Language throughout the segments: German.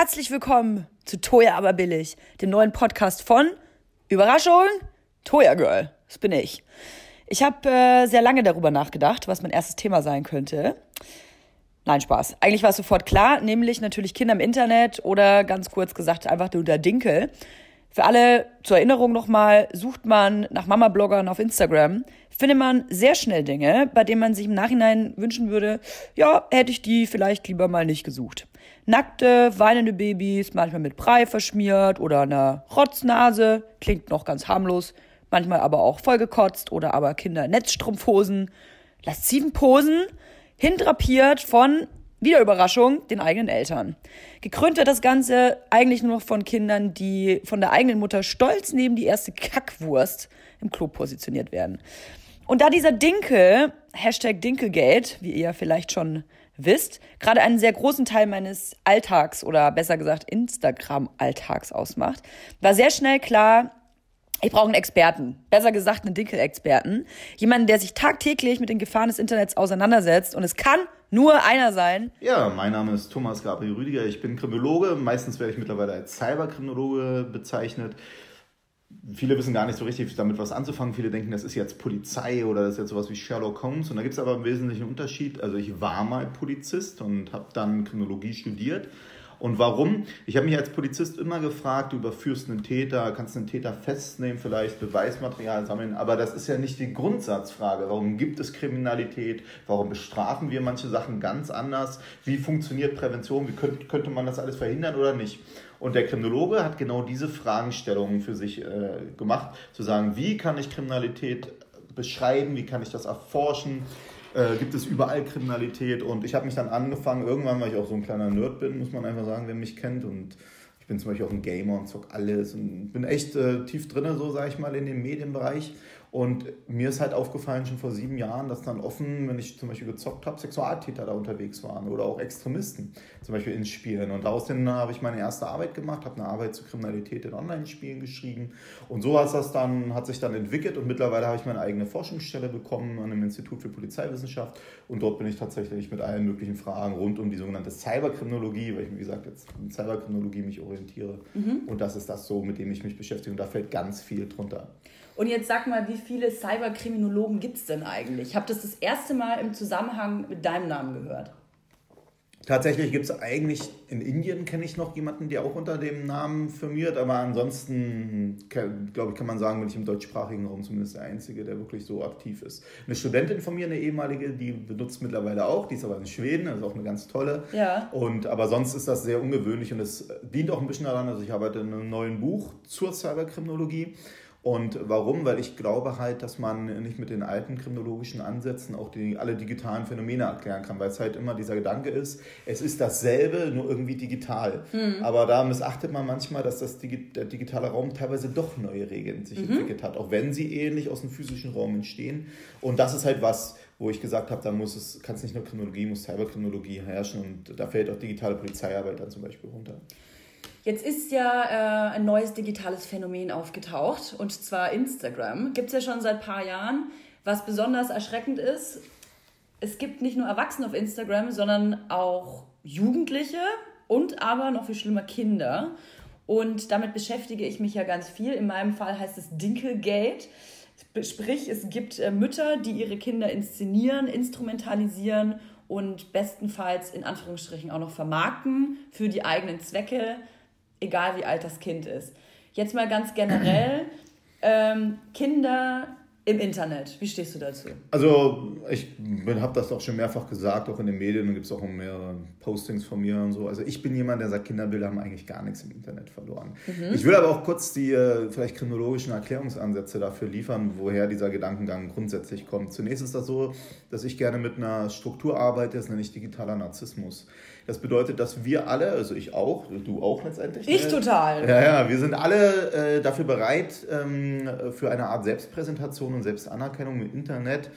Herzlich willkommen zu Toya aber billig, dem neuen Podcast von Überraschung, Toya Girl. Das bin ich. Ich habe äh, sehr lange darüber nachgedacht, was mein erstes Thema sein könnte. Nein, Spaß. Eigentlich war es sofort klar, nämlich natürlich Kinder im Internet oder ganz kurz gesagt einfach nur der Dinkel. Für alle zur Erinnerung nochmal, sucht man nach Mama-Bloggern auf Instagram, findet man sehr schnell Dinge, bei denen man sich im Nachhinein wünschen würde, ja, hätte ich die vielleicht lieber mal nicht gesucht. Nackte, weinende Babys, manchmal mit Brei verschmiert oder einer Rotznase, klingt noch ganz harmlos, manchmal aber auch vollgekotzt oder aber Kinder in Netzstrumpfhosen, lasziven Posen, hindrapiert von wieder Überraschung, den eigenen Eltern. Gekrönt wird das Ganze eigentlich nur noch von Kindern, die von der eigenen Mutter stolz neben die erste Kackwurst im Klo positioniert werden. Und da dieser Dinkel, Hashtag Dinkelgate, wie ihr ja vielleicht schon wisst, gerade einen sehr großen Teil meines Alltags oder besser gesagt Instagram-Alltags ausmacht, war sehr schnell klar, ich brauche einen Experten, besser gesagt einen Dinkel-Experten, jemanden, der sich tagtäglich mit den Gefahren des Internets auseinandersetzt und es kann nur einer sein. Ja, mein Name ist Thomas Gabriel Rüdiger, ich bin Kriminologe, meistens werde ich mittlerweile als Cyberkriminologe bezeichnet. Viele wissen gar nicht so richtig damit was anzufangen. Viele denken, das ist jetzt Polizei oder das ist jetzt sowas wie Sherlock Holmes. Und da gibt es aber einen wesentlichen Unterschied. Also ich war mal Polizist und habe dann Kriminologie studiert und warum? Ich habe mich als Polizist immer gefragt, du überführst einen Täter, kannst einen Täter festnehmen, vielleicht Beweismaterial sammeln, aber das ist ja nicht die Grundsatzfrage. Warum gibt es Kriminalität? Warum bestrafen wir manche Sachen ganz anders? Wie funktioniert Prävention? Wie könnte, könnte man das alles verhindern oder nicht? Und der Kriminologe hat genau diese Fragestellungen für sich äh, gemacht, zu sagen, wie kann ich Kriminalität beschreiben, wie kann ich das erforschen, äh, gibt es überall Kriminalität. Und ich habe mich dann angefangen, irgendwann, weil ich auch so ein kleiner Nerd bin, muss man einfach sagen, wer mich kennt. Und ich bin zum Beispiel auch ein Gamer und zock alles und bin echt äh, tief drin, so sage ich mal, in dem Medienbereich. Und mir ist halt aufgefallen schon vor sieben Jahren, dass dann offen, wenn ich zum Beispiel gezockt habe, Sexualtäter da unterwegs waren oder auch Extremisten, zum Beispiel in Spielen. Und daraus habe ich meine erste Arbeit gemacht, habe eine Arbeit zur Kriminalität in Online-Spielen geschrieben. Und so hat das dann, hat sich dann entwickelt und mittlerweile habe ich meine eigene Forschungsstelle bekommen an dem Institut für Polizeiwissenschaft. Und dort bin ich tatsächlich mit allen möglichen Fragen rund um die sogenannte Cyberkriminologie, weil ich, wie gesagt, jetzt in Cyberkriminologie mich orientiere. Mhm. Und das ist das so, mit dem ich mich beschäftige. Und da fällt ganz viel drunter. Und jetzt sag mal, wie viele Cyberkriminologen gibt es denn eigentlich? Ich habe das das erste Mal im Zusammenhang mit deinem Namen gehört. Tatsächlich gibt es eigentlich, in Indien kenne ich noch jemanden, der auch unter dem Namen firmiert, aber ansonsten, glaube ich, kann man sagen, bin ich im deutschsprachigen Raum zumindest der Einzige, der wirklich so aktiv ist. Eine Studentin von mir, eine ehemalige, die benutzt mittlerweile auch, die ist aber in Schweden, das ist auch eine ganz tolle. Ja. Und, aber sonst ist das sehr ungewöhnlich und es dient auch ein bisschen daran, also ich arbeite in einem neuen Buch zur Cyberkriminologie und warum? Weil ich glaube halt, dass man nicht mit den alten kriminologischen Ansätzen auch die, alle digitalen Phänomene erklären kann, weil es halt immer dieser Gedanke ist, es ist dasselbe, nur irgendwie digital. Mhm. Aber da missachtet man manchmal, dass das Digi der digitale Raum teilweise doch neue Regeln sich mhm. entwickelt hat, auch wenn sie ähnlich aus dem physischen Raum entstehen. Und das ist halt was, wo ich gesagt habe, da muss es, kann es nicht nur Kriminologie, muss Cyberkriminologie herrschen und da fällt auch digitale Polizeiarbeit dann zum Beispiel runter. Jetzt ist ja äh, ein neues digitales Phänomen aufgetaucht und zwar Instagram. Gibt es ja schon seit ein paar Jahren. Was besonders erschreckend ist, es gibt nicht nur Erwachsene auf Instagram, sondern auch Jugendliche und aber noch viel schlimmer Kinder. Und damit beschäftige ich mich ja ganz viel. In meinem Fall heißt es Dinkelgate. Sprich, es gibt äh, Mütter, die ihre Kinder inszenieren, instrumentalisieren und bestenfalls in Anführungsstrichen auch noch vermarkten für die eigenen Zwecke egal wie alt das Kind ist. Jetzt mal ganz generell, ähm, Kinder im Internet. Wie stehst du dazu? Also ich habe das auch schon mehrfach gesagt, auch in den Medien, da gibt es auch mehrere Postings von mir und so. Also ich bin jemand, der sagt, Kinderbilder haben eigentlich gar nichts im Internet verloren. Mhm. Ich will aber auch kurz die äh, vielleicht chronologischen Erklärungsansätze dafür liefern, woher dieser Gedankengang grundsätzlich kommt. Zunächst ist das so, dass ich gerne mit einer Struktur arbeite, das nenne ich digitaler Narzissmus. Das bedeutet, dass wir alle, also ich auch, du auch letztendlich. Ich ne? total. Ja, ja, wir sind alle äh, dafür bereit, ähm, für eine Art Selbstpräsentation und Selbstanerkennung im Internet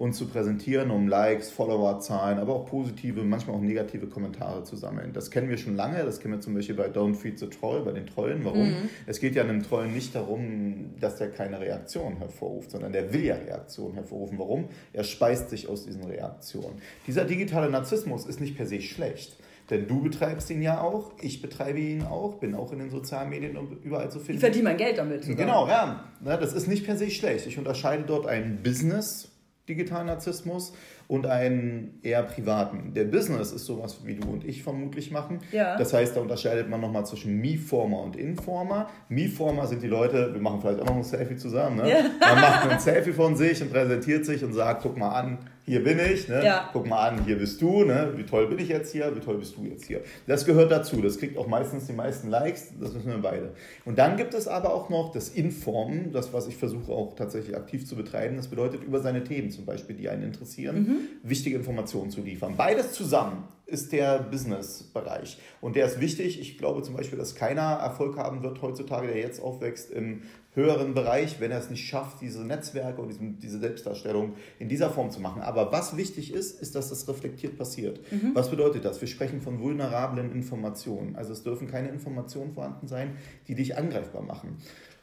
uns zu präsentieren, um Likes, Followerzahlen, aber auch positive, manchmal auch negative Kommentare zu sammeln. Das kennen wir schon lange, das kennen wir zum Beispiel bei Don't Feed the Troll, bei den Trollen. Warum? Mhm. Es geht ja einem Trollen nicht darum, dass der keine Reaktion hervorruft, sondern der will ja Reaktionen hervorrufen. Warum? Er speist sich aus diesen Reaktionen. Dieser digitale Narzissmus ist nicht per se schlecht. Denn du betreibst ihn ja auch, ich betreibe ihn auch, bin auch in den sozialen Medien überall zu finden. Ich verdiene mein Geld damit. Sogar. Genau, ja. Das ist nicht per se schlecht. Ich unterscheide dort ein Business digitalen Narzissmus und einen eher privaten. Der Business ist sowas, wie du und ich vermutlich machen. Ja. Das heißt, da unterscheidet man nochmal zwischen Me-Former und Informer. Me-Former sind die Leute, wir machen vielleicht auch noch ein Selfie zusammen, ne? Ja. Man macht ein Selfie von sich und präsentiert sich und sagt, guck mal an, hier bin ich, ne? ja. guck mal an, hier bist du, ne? wie toll bin ich jetzt hier, wie toll bist du jetzt hier. Das gehört dazu, das kriegt auch meistens die meisten Likes, das müssen wir beide. Und dann gibt es aber auch noch das Informen, das, was ich versuche auch tatsächlich aktiv zu betreiben, das bedeutet über seine Themen zum Beispiel, die einen interessieren, mhm. wichtige Informationen zu liefern. Beides zusammen ist der Business-Bereich. Und der ist wichtig. Ich glaube zum Beispiel, dass keiner Erfolg haben wird heutzutage, der jetzt aufwächst im höheren Bereich, wenn er es nicht schafft, diese Netzwerke und diese Selbstdarstellung in dieser Form zu machen. Aber was wichtig ist, ist, dass das reflektiert passiert. Mhm. Was bedeutet das? Wir sprechen von vulnerablen Informationen. Also es dürfen keine Informationen vorhanden sein, die dich angreifbar machen.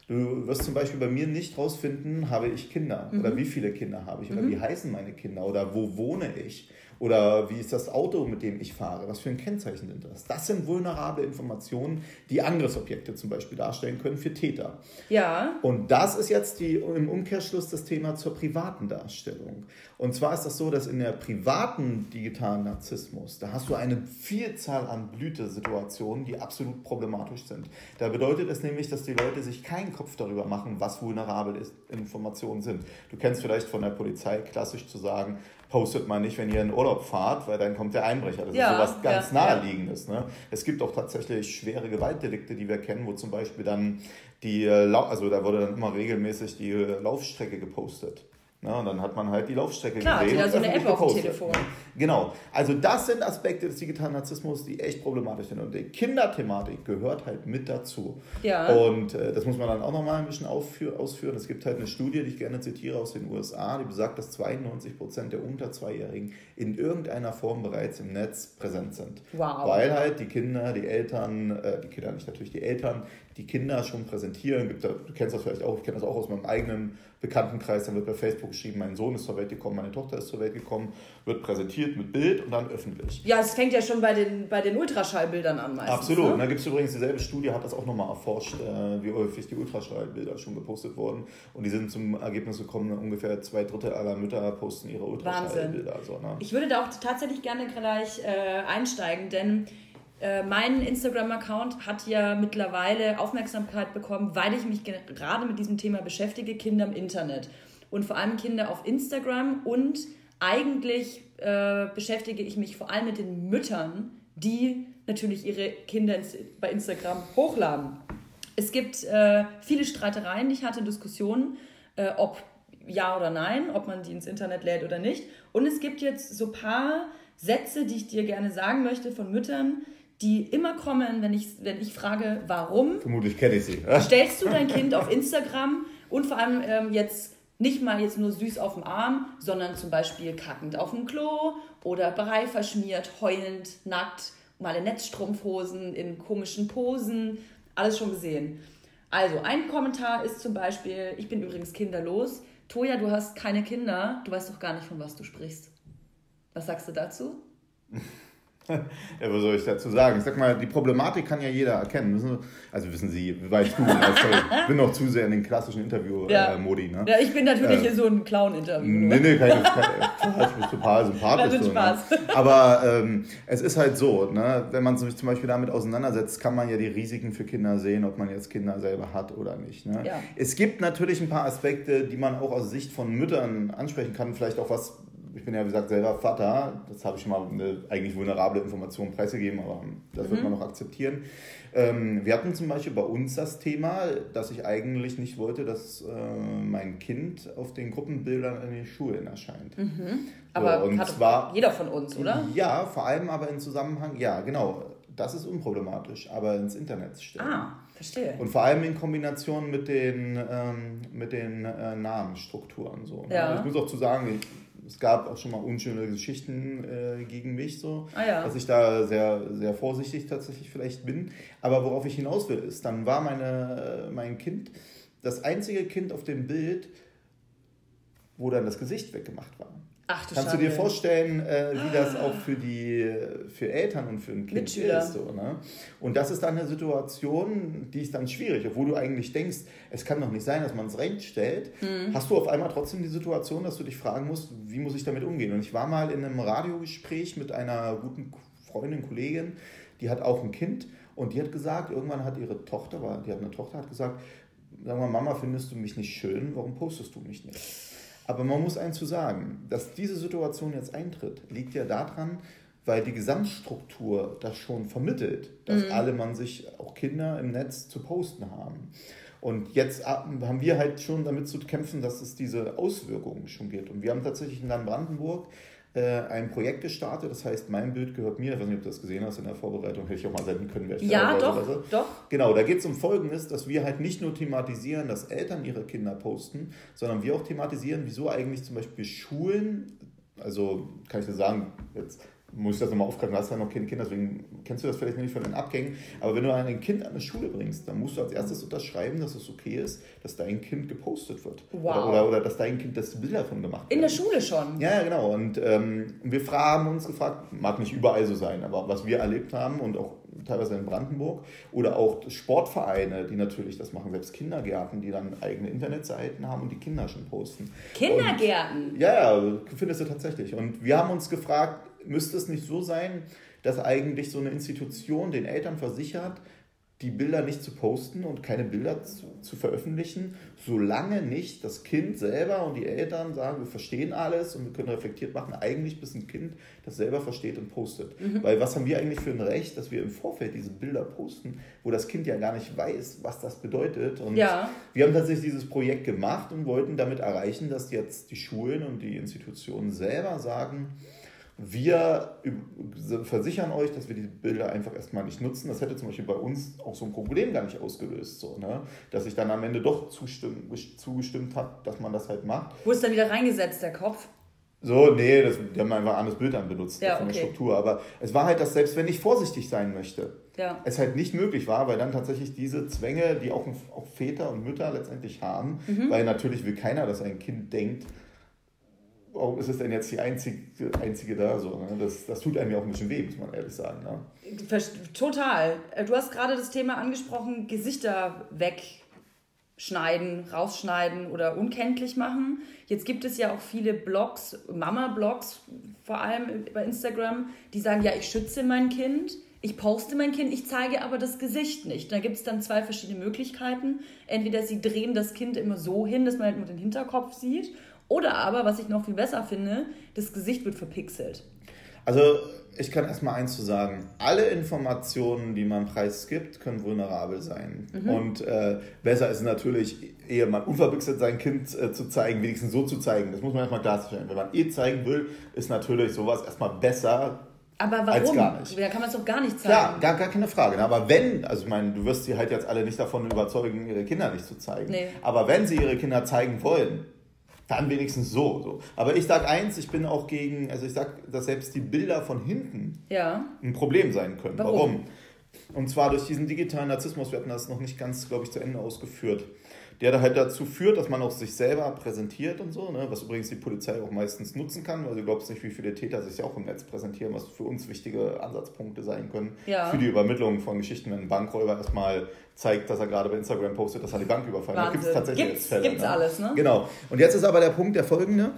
Du wirst zum Beispiel bei mir nicht rausfinden, habe ich Kinder mhm. oder wie viele Kinder habe ich oder mhm. wie heißen meine Kinder oder wo wohne ich oder wie ist das Auto, mit dem ich fahre? Was für ein Kennzeichen sind das? Das sind vulnerable Informationen, die Angriffsobjekte zum Beispiel darstellen können für Täter. Ja. Und das ist jetzt die, im Umkehrschluss das Thema zur privaten Darstellung. Und zwar ist das so, dass in der privaten digitalen Narzissmus, da hast du eine Vielzahl an Blütesituationen, die absolut problematisch sind. Da bedeutet es nämlich, dass die Leute sich keinen Kopf darüber machen, was vulnerable Informationen sind. Du kennst vielleicht von der Polizei klassisch zu sagen, postet man nicht, wenn ihr in Urlaub fahrt, weil dann kommt der Einbrecher. Das ja, ist sowas ganz ja, naheliegendes. Ne? Es gibt auch tatsächlich schwere Gewaltdelikte, die wir kennen, wo zum Beispiel dann die, äh, also da wurde dann immer regelmäßig die Laufstrecke gepostet. Ja, und dann hat man halt die Laufstrecke Klar, gesehen. Klar, so eine App auf dem Telefon. Genau. Also das sind Aspekte des digitalen Narzissmus, die echt problematisch sind. Und die Kinderthematik gehört halt mit dazu. Ja. Und äh, das muss man dann auch nochmal ein bisschen ausführen. Es gibt halt eine Studie, die ich gerne zitiere aus den USA, die besagt, dass 92 Prozent der unter Zweijährigen in irgendeiner Form bereits im Netz präsent sind. Wow. Weil halt die Kinder, die Eltern, äh, die Kinder nicht natürlich, die Eltern, die Kinder schon präsentieren. du kennst das vielleicht auch, ich kenne das auch aus meinem eigenen Bekanntenkreis, dann wird bei Facebook geschrieben, mein Sohn ist zur Welt gekommen, meine Tochter ist zur Welt gekommen, wird präsentiert mit Bild und dann öffentlich. Ja, es fängt ja schon bei den, bei den Ultraschallbildern an meistens. Absolut. Ne? Da gibt es übrigens dieselbe Studie, hat das auch nochmal erforscht, äh, wie häufig die Ultraschallbilder schon gepostet wurden. Und die sind zum Ergebnis gekommen, ungefähr zwei Drittel aller Mütter posten ihre Ultraschallbilder. Also, ne? Ich würde da auch tatsächlich gerne gleich äh, einsteigen, denn äh, mein Instagram-Account hat ja mittlerweile Aufmerksamkeit bekommen, weil ich mich gerade mit diesem Thema beschäftige, Kinder im Internet. Und vor allem Kinder auf Instagram und eigentlich äh, beschäftige ich mich vor allem mit den Müttern, die natürlich ihre Kinder bei Instagram hochladen. Es gibt äh, viele Streitereien, ich hatte Diskussionen, äh, ob ja oder nein, ob man die ins Internet lädt oder nicht. Und es gibt jetzt so ein paar Sätze, die ich dir gerne sagen möchte von Müttern, die immer kommen, wenn ich, wenn ich frage, warum. Vermutlich kenne ich sie. Stellst du dein Kind auf Instagram und vor allem ähm, jetzt nicht mal jetzt nur süß auf dem Arm, sondern zum Beispiel kackend auf dem Klo oder Brei verschmiert, heulend, nackt, mal in Netzstrumpfhosen, in komischen Posen, alles schon gesehen. Also, ein Kommentar ist zum Beispiel, ich bin übrigens kinderlos. Toja, du hast keine Kinder, du weißt doch gar nicht, von was du sprichst. Was sagst du dazu? ja, was soll ich dazu sagen? Ich sag mal, die Problematik kann ja jeder erkennen. Also wissen Sie, weißt du, ich bin noch zu sehr in den klassischen Interview-Modi. Ja. Äh, ne? ja, ich bin natürlich äh, so ein Clown-Interview. Nee, nee, keine, keine, ich bin total sympathisch. So, ne? Aber ähm, es ist halt so, ne? wenn man sich zum Beispiel damit auseinandersetzt, kann man ja die Risiken für Kinder sehen, ob man jetzt Kinder selber hat oder nicht. Ne? Ja. Es gibt natürlich ein paar Aspekte, die man auch aus Sicht von Müttern ansprechen kann, vielleicht auch was ich bin ja, wie gesagt, selber Vater. Das habe ich schon mal eine eigentlich vulnerable Information preisgegeben, aber das mhm. wird man noch akzeptieren. Ähm, wir hatten zum Beispiel bei uns das Thema, dass ich eigentlich nicht wollte, dass äh, mein Kind auf den Gruppenbildern in den Schulen erscheint. Mhm. Aber so, und hat zwar, jeder von uns, oder? Ja, vor allem aber im Zusammenhang, ja, genau. Das ist unproblematisch, aber ins Internet stellen. Ah, verstehe. Und vor allem in Kombination mit den, ähm, mit den äh, Namensstrukturen. So, ne? ja. Ich muss auch zu sagen, ich, es gab auch schon mal unschöne Geschichten äh, gegen mich, so, ah, ja. dass ich da sehr, sehr vorsichtig tatsächlich vielleicht bin. Aber worauf ich hinaus will, ist, dann war meine, mein Kind das einzige Kind auf dem Bild, wo dann das Gesicht weggemacht war. Ach, du Kannst Schande. du dir vorstellen, äh, wie das auch für die für Eltern und für ein Kind Mitschüler. ist? So, ne? Und das ist dann eine Situation, die ist dann schwierig, obwohl du eigentlich denkst, es kann doch nicht sein, dass man es recht stellt. Mhm. Hast du auf einmal trotzdem die Situation, dass du dich fragen musst, wie muss ich damit umgehen? Und ich war mal in einem Radiogespräch mit einer guten Freundin, Kollegin, die hat auch ein Kind und die hat gesagt, irgendwann hat ihre Tochter, die hat eine Tochter, hat gesagt, sag mal, Mama, findest du mich nicht schön? Warum postest du mich nicht? Aber man muss eins zu sagen, dass diese Situation jetzt eintritt, liegt ja daran, weil die Gesamtstruktur das schon vermittelt, dass mhm. alle man sich, auch Kinder im Netz zu posten haben. Und jetzt haben wir halt schon damit zu kämpfen, dass es diese Auswirkungen schon gibt. Und wir haben tatsächlich in Land-Brandenburg äh, ein Projekt gestartet, das heißt Mein Bild gehört mir. Ich weiß nicht, ob du das gesehen hast in der Vorbereitung, hätte ich auch mal senden können. Ja, doch, so. doch. Genau, da geht es um Folgendes, dass wir halt nicht nur thematisieren, dass Eltern ihre Kinder posten, sondern wir auch thematisieren, wieso eigentlich zum Beispiel Schulen, also kann ich dir sagen, jetzt muss ich das nochmal aufgreifen, du hast ja noch keine Kinder, deswegen kennst du das vielleicht nicht von den Abgängen. Aber wenn du ein Kind an eine Schule bringst, dann musst du als erstes unterschreiben, dass es okay ist, dass dein Kind gepostet wird. Wow. Oder, oder, oder dass dein Kind das Bilder davon gemacht wird. In der Schule schon? Ja, ja genau. Und ähm, wir haben uns gefragt, mag nicht überall so sein, aber was wir erlebt haben und auch teilweise in Brandenburg oder auch Sportvereine, die natürlich das machen, selbst Kindergärten, die dann eigene Internetseiten haben und die Kinder schon posten. Kindergärten? Und, ja, ja, findest du tatsächlich. Und wir haben uns gefragt, müsste es nicht so sein, dass eigentlich so eine Institution den Eltern versichert, die Bilder nicht zu posten und keine Bilder zu, zu, veröffentlichen, solange nicht das Kind selber und die Eltern sagen, wir verstehen alles und wir können reflektiert machen, eigentlich bis ein Kind das selber versteht und postet. Mhm. Weil was haben wir eigentlich für ein Recht, dass wir im Vorfeld diese Bilder posten, wo das Kind ja gar nicht weiß, was das bedeutet. Und ja. wir haben tatsächlich dieses Projekt gemacht und wollten damit erreichen, dass jetzt die Schulen und die Institutionen selber sagen, wir versichern euch, dass wir die Bilder einfach erstmal nicht nutzen. Das hätte zum Beispiel bei uns auch so ein Problem gar nicht ausgelöst, so, ne? dass ich dann am Ende doch zugestimmt habe, dass man das halt macht. Wo ist dann wieder reingesetzt, der Kopf? So, nee, das, die haben einfach ein anderes Bild dann benutzt ja, von okay. der Struktur. Aber es war halt, dass selbst wenn ich vorsichtig sein möchte, ja. es halt nicht möglich war, weil dann tatsächlich diese Zwänge, die auch, auch Väter und Mütter letztendlich haben, mhm. weil natürlich will keiner, dass ein Kind denkt, warum ist es denn jetzt die einzige, einzige da so? Ne? Das, das tut einem ja auch ein bisschen weh, muss man ehrlich sagen. Ne? Total. Äh, du hast gerade das Thema angesprochen, Gesichter wegschneiden, rausschneiden oder unkenntlich machen. Jetzt gibt es ja auch viele Blogs, Mama-Blogs, vor allem bei Instagram, die sagen, ja, ich schütze mein Kind. Ich poste mein Kind, ich zeige aber das Gesicht nicht. Da gibt es dann zwei verschiedene Möglichkeiten. Entweder sie drehen das Kind immer so hin, dass man halt nur den Hinterkopf sieht, oder aber, was ich noch viel besser finde, das Gesicht wird verpixelt. Also ich kann erstmal eins zu sagen. Alle Informationen, die man preisgibt, können vulnerabel sein. Mhm. Und äh, besser ist natürlich, ehe man unverpixelt sein Kind äh, zu zeigen, wenigstens so zu zeigen. Das muss man erstmal klarstellen. Wenn man eh zeigen will, ist natürlich sowas erstmal besser. Aber warum? Als gar nicht. Da kann man es doch gar nicht zeigen. Ja, gar, gar keine Frage. Ne? Aber wenn, also ich meine, du wirst sie halt jetzt alle nicht davon überzeugen, ihre Kinder nicht zu zeigen. Nee. Aber wenn sie ihre Kinder zeigen wollen, dann wenigstens so, so. Aber ich sage eins, ich bin auch gegen, also ich sage, dass selbst die Bilder von hinten ja. ein Problem sein können. Warum? Warum? Und zwar durch diesen digitalen Narzissmus, wir hatten das noch nicht ganz, glaube ich, zu Ende ausgeführt der da halt dazu führt, dass man auch sich selber präsentiert und so, ne? was übrigens die Polizei auch meistens nutzen kann, weil du glaubst nicht, wie viele Täter sich auch im Netz präsentieren, was für uns wichtige Ansatzpunkte sein können ja. für die Übermittlung von Geschichten, wenn ein Bankräuber erstmal zeigt, dass er gerade bei Instagram postet, dass er die Bank überfallen hat. Gibt es tatsächlich gibt's, Fälle. Gibt's ne? alles, ne? Genau. Und jetzt ist aber der Punkt der folgende.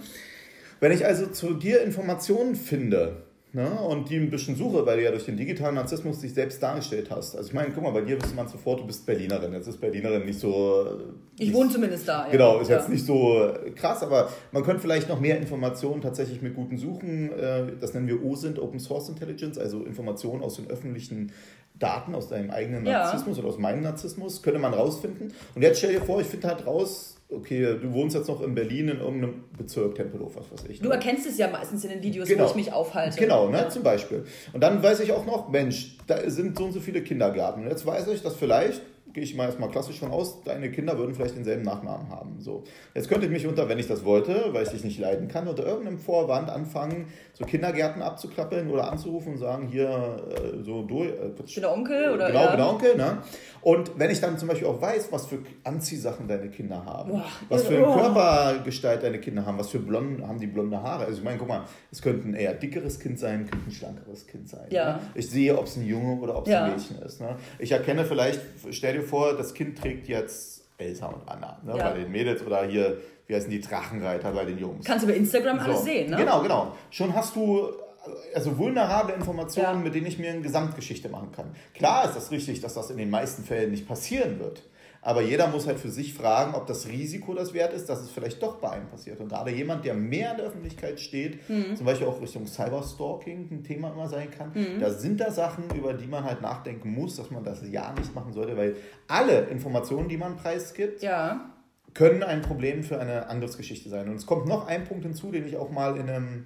Wenn ich also zu dir Informationen finde, Ne? Und die ein bisschen suche, weil du ja durch den digitalen Narzissmus dich selbst dargestellt hast. Also ich meine, guck mal, bei dir wüsste man sofort, du bist Berlinerin. Jetzt ist Berlinerin nicht so... Ich wohne zumindest da, ja. Genau, ist ja. jetzt nicht so krass, aber man könnte vielleicht noch mehr Informationen tatsächlich mit guten Suchen, äh, das nennen wir OSINT, Open Source Intelligence, also Informationen aus den öffentlichen Daten, aus deinem eigenen Narzissmus ja. oder aus meinem Narzissmus, könnte man rausfinden. Und jetzt stell dir vor, ich finde halt raus, okay, du wohnst jetzt noch in Berlin in irgendeinem Bezirk Tempelhof, was weiß ich. Ne? Du erkennst es ja meistens in den Videos, genau. wo ich mich aufhalte. Genau, ne, ja. zum Beispiel. Und dann weiß ich auch noch, Mensch, da sind so und so viele Kindergärten. Jetzt weiß ich, dass vielleicht gehe ich mal erstmal klassisch von aus, deine Kinder würden vielleicht denselben Nachnamen haben. So. Jetzt könnte ich mich unter, wenn ich das wollte, weil ich dich nicht leiden kann, unter irgendeinem Vorwand anfangen, so Kindergärten abzuklappeln oder anzurufen und sagen, hier, äh, so durch. Äh, der Onkel oder Genau, ja. bin der Onkel, ne? Und wenn ich dann zum Beispiel auch weiß, was für Anziehsachen deine Kinder haben, Boah, was für eine oh. Körpergestalt deine Kinder haben, was für blond, haben die blonde Haare. Also ich meine, guck mal, es könnte ein eher dickeres Kind sein, könnte ein schlankeres Kind sein. Ja. Ne? Ich sehe, ob es ein Junge oder ob es ja. ein Mädchen ist. Ne? Ich erkenne vielleicht, stell dir vor, das Kind trägt jetzt Elsa und Anna ne? Ja. bei den Mädels oder hier, wie heißen die Drachenreiter bei den Jungs. Kannst du bei Instagram so. alles sehen, ne? Genau, genau. Schon hast du also vulnerable Informationen, ja. mit denen ich mir eine Gesamtgeschichte machen kann. Klar ist das richtig, dass das in den meisten Fällen nicht passieren wird. Aber jeder muss halt für sich fragen, ob das Risiko das wert ist, dass es vielleicht doch bei einem passiert. Und gerade jemand, der mehr in der Öffentlichkeit steht, mhm. zum Beispiel auch Richtung Cyberstalking ein Thema immer sein kann, mhm. da sind da Sachen, über die man halt nachdenken muss, dass man das ja nicht machen sollte, weil alle Informationen, die man preisgibt, ja. können ein Problem für eine Angriffsgeschichte sein. Und es kommt noch ein Punkt hinzu, den ich auch mal in einem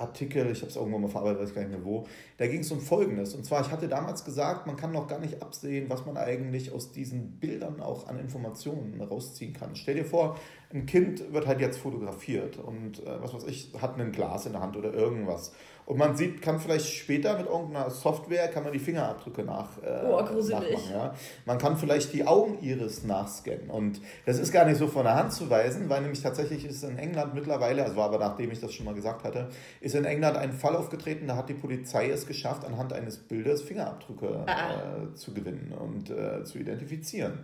Artikel, ich habe es irgendwann mal verarbeitet, weiß gar nicht mehr wo, da ging es um Folgendes. Und zwar, ich hatte damals gesagt, man kann noch gar nicht absehen, was man eigentlich aus diesen Bildern auch an Informationen rausziehen kann. Stell dir vor, ein Kind wird halt jetzt fotografiert und äh, was weiß ich, hat ein Glas in der Hand oder irgendwas. Und man sieht, kann vielleicht später mit irgendeiner Software, kann man die Fingerabdrücke nach, äh, oh, nachmachen. Ja? Man kann vielleicht die Augeniris nachscannen. Und das ist gar nicht so von der Hand zu weisen, weil nämlich tatsächlich ist in England mittlerweile, also war aber nachdem ich das schon mal gesagt hatte, ist in England ein Fall aufgetreten, da hat die Polizei es geschafft, anhand eines Bildes Fingerabdrücke ah. äh, zu gewinnen und äh, zu identifizieren.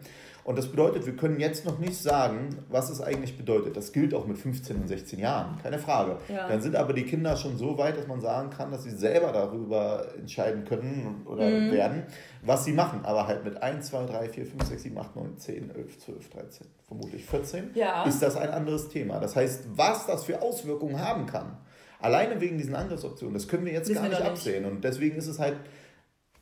Und das bedeutet, wir können jetzt noch nicht sagen, was es eigentlich bedeutet. Das gilt auch mit 15 und 16 Jahren, keine Frage. Ja. Dann sind aber die Kinder schon so weit, dass man sagen kann, dass sie selber darüber entscheiden können oder mhm. werden, was sie machen. Aber halt mit 1, 2, 3, 4, 5, 6, 7, 8, 9, 10, 11, 12, 13, vermutlich 14, ja. ist das ein anderes Thema. Das heißt, was das für Auswirkungen haben kann, alleine wegen diesen Angriffsoptionen, das können wir jetzt Wissen gar nicht absehen. Und deswegen ist es halt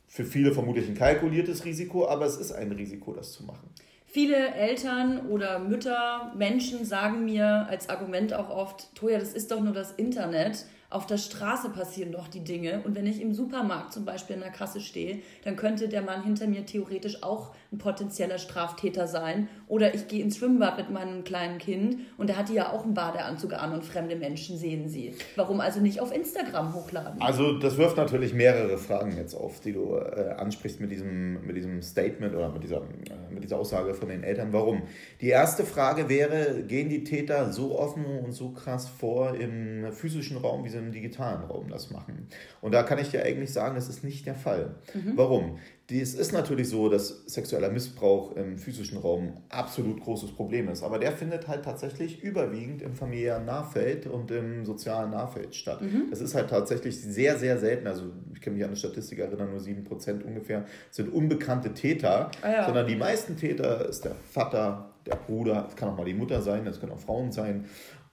für viele vermutlich ein kalkuliertes Risiko, aber es ist ein Risiko, das zu machen. Viele Eltern oder Mütter, Menschen sagen mir als Argument auch oft, Toja, das ist doch nur das Internet auf der Straße passieren doch die Dinge. Und wenn ich im Supermarkt zum Beispiel in der Kasse stehe, dann könnte der Mann hinter mir theoretisch auch ein potenzieller Straftäter sein. Oder ich gehe ins Schwimmbad mit meinem kleinen Kind und der hat ja auch einen Badeanzug an und fremde Menschen sehen sie. Warum also nicht auf Instagram hochladen? Also das wirft natürlich mehrere Fragen jetzt auf, die du äh, ansprichst mit diesem, mit diesem Statement oder mit dieser, äh, mit dieser Aussage von den Eltern. Warum? Die erste Frage wäre, gehen die Täter so offen und so krass vor im physischen Raum, wie sie im digitalen Raum das machen. Und da kann ich dir eigentlich sagen, das ist nicht der Fall. Mhm. Warum? Es ist natürlich so, dass sexueller Missbrauch im physischen Raum absolut großes Problem ist, aber der findet halt tatsächlich überwiegend im familiären Nahfeld und im sozialen Nahfeld statt. Mhm. Das ist halt tatsächlich sehr, sehr selten. Also ich kann mich an eine Statistik erinnern, nur 7% ungefähr sind unbekannte Täter, ah, ja. sondern die meisten Täter ist der Vater, der Bruder, es kann auch mal die Mutter sein, es können auch Frauen sein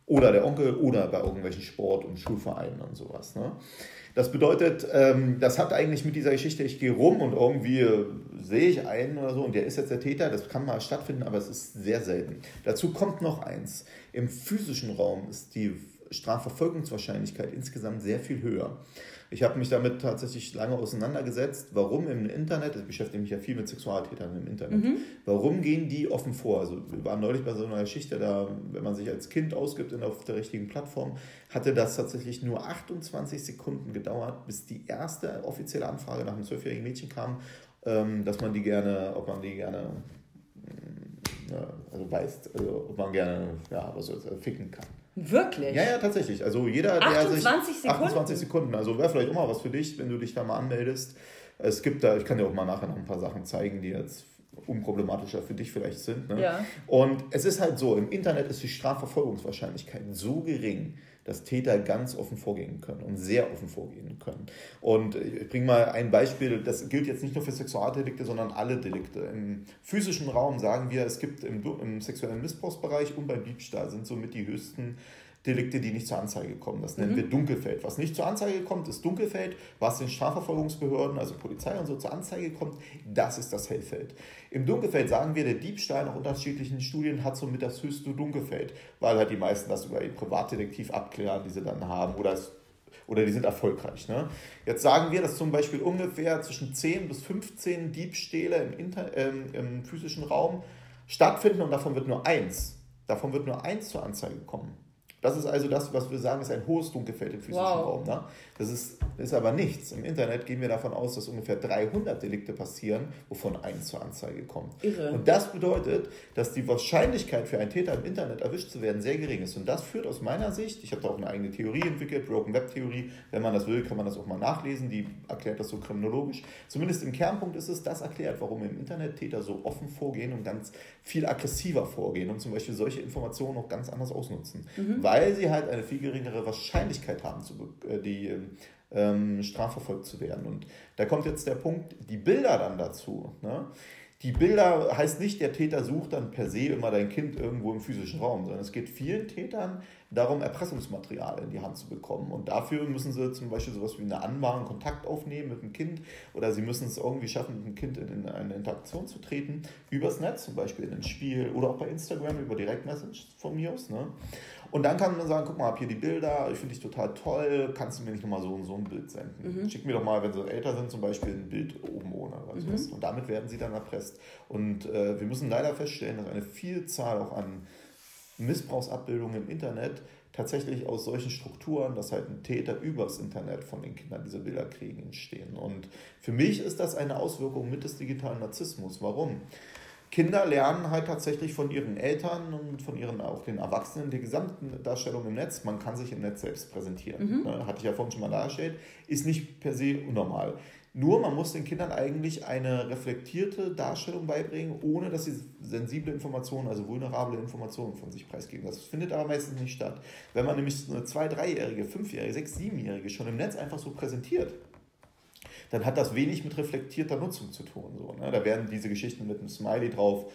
oder der Onkel oder bei irgendwelchen Sport- und Schulvereinen und sowas. Ne? Das bedeutet, ähm, das hat eigentlich mit dieser Geschichte, ich gehe rum und irgendwie äh, sehe ich einen oder so und der ist jetzt der Täter, das kann mal stattfinden, aber es ist sehr selten. Dazu kommt noch eins. Im physischen Raum ist die Strafverfolgungswahrscheinlichkeit insgesamt sehr viel höher. Ich habe mich damit tatsächlich lange auseinandergesetzt, warum im Internet, ich beschäftige mich ja viel mit Sexualtätern im Internet, mhm. warum gehen die offen vor? Also wir waren neulich bei so einer Geschichte, da, wenn man sich als Kind ausgibt und auf der richtigen Plattform, hatte das tatsächlich nur 28 Sekunden gedauert, bis die erste offizielle Anfrage nach einem zwölfjährigen Mädchen kam, ähm, dass man die gerne, ob man die gerne mm, also weiß, also ob man gerne ja, was so, ficken kann. Wirklich? Ja, ja, tatsächlich. Also jeder, der 28 sich. Sekunden? 28 Sekunden. Also wäre vielleicht auch mal was für dich, wenn du dich da mal anmeldest. Es gibt da, ich kann dir auch mal nachher noch ein paar Sachen zeigen, die jetzt unproblematischer für dich vielleicht sind. Ne? Ja. Und es ist halt so, im Internet ist die Strafverfolgungswahrscheinlichkeit so gering, dass Täter ganz offen vorgehen können und sehr offen vorgehen können. Und ich bringe mal ein Beispiel, das gilt jetzt nicht nur für Sexualdelikte, sondern alle Delikte. Im physischen Raum sagen wir, es gibt im, im sexuellen Missbrauchsbereich und beim Diebstahl sind somit die höchsten Delikte, die nicht zur Anzeige kommen. Das nennen mhm. wir Dunkelfeld. Was nicht zur Anzeige kommt, ist Dunkelfeld. Was den Strafverfolgungsbehörden, also Polizei und so, zur Anzeige kommt, das ist das Hellfeld. Im Dunkelfeld sagen wir, der Diebstahl nach unterschiedlichen Studien hat somit das höchste Dunkelfeld, weil halt die meisten das über den Privatdetektiv abklären, die sie dann haben, oder es oder die sind erfolgreich. Ne? Jetzt sagen wir, dass zum Beispiel ungefähr zwischen 10 bis 15 Diebstähle im, Inter ähm, im physischen Raum stattfinden und davon wird nur eins, davon wird nur eins zur Anzeige kommen. Das ist also das, was wir sagen, ist ein hohes Dunkelfeld im physischen wow. Raum. Ne? Das ist, ist aber nichts. Im Internet gehen wir davon aus, dass ungefähr 300 Delikte passieren, wovon eins zur Anzeige kommt. Irre. Und das bedeutet, dass die Wahrscheinlichkeit für einen Täter im Internet erwischt zu werden sehr gering ist. Und das führt aus meiner Sicht, ich habe da auch eine eigene Theorie entwickelt, Broken Web Theorie. Wenn man das will, kann man das auch mal nachlesen. Die erklärt das so kriminologisch. Zumindest im Kernpunkt ist es, das erklärt, warum im Internet Täter so offen vorgehen und ganz viel aggressiver vorgehen und zum Beispiel solche Informationen auch ganz anders ausnutzen. Mhm weil sie halt eine viel geringere Wahrscheinlichkeit haben, zu, äh, die ähm, strafverfolgt zu werden. Und da kommt jetzt der Punkt, die Bilder dann dazu. Ne? die Bilder heißt nicht, der Täter sucht dann per se immer dein Kind irgendwo im physischen Raum, sondern es geht vielen Tätern darum, Erpressungsmaterial in die Hand zu bekommen. Und dafür müssen sie zum Beispiel sowas wie eine Anmahnung, Kontakt aufnehmen mit dem Kind oder sie müssen es irgendwie schaffen, mit dem Kind in eine Interaktion zu treten, übers Netz, zum Beispiel in ein Spiel oder auch bei Instagram über Direktmessage von mir aus. Ne? Und dann kann man sagen, guck mal, hab hier die Bilder, ich finde dich total toll, kannst du mir nicht nochmal so und so ein Bild senden? Mhm. Schick mir doch mal, wenn sie älter sind, zum Beispiel ein Bild oben ohne oder sowas. Mhm. Und damit werden sie dann erpresst. Und äh, wir müssen leider feststellen, dass eine Vielzahl auch an Missbrauchsabbildungen im Internet tatsächlich aus solchen Strukturen, dass halt ein Täter übers Internet von den Kindern diese Bilder kriegen, entstehen. Und für mich ist das eine Auswirkung mit des digitalen Narzissmus. Warum? Kinder lernen halt tatsächlich von ihren Eltern und von ihren auch den Erwachsenen die gesamten Darstellung im Netz. Man kann sich im Netz selbst präsentieren. Mhm. Ne, hatte ich ja vorhin schon mal dargestellt. Ist nicht per se unnormal. Nur man muss den Kindern eigentlich eine reflektierte Darstellung beibringen, ohne dass sie sensible Informationen, also vulnerable Informationen von sich preisgeben. Das findet aber meistens nicht statt. Wenn man nämlich eine 2-, 3-Jährige, 5-Jährige, 6-, 7-Jährige schon im Netz einfach so präsentiert, dann hat das wenig mit reflektierter Nutzung zu tun. So, ne? Da werden diese Geschichten mit einem Smiley drauf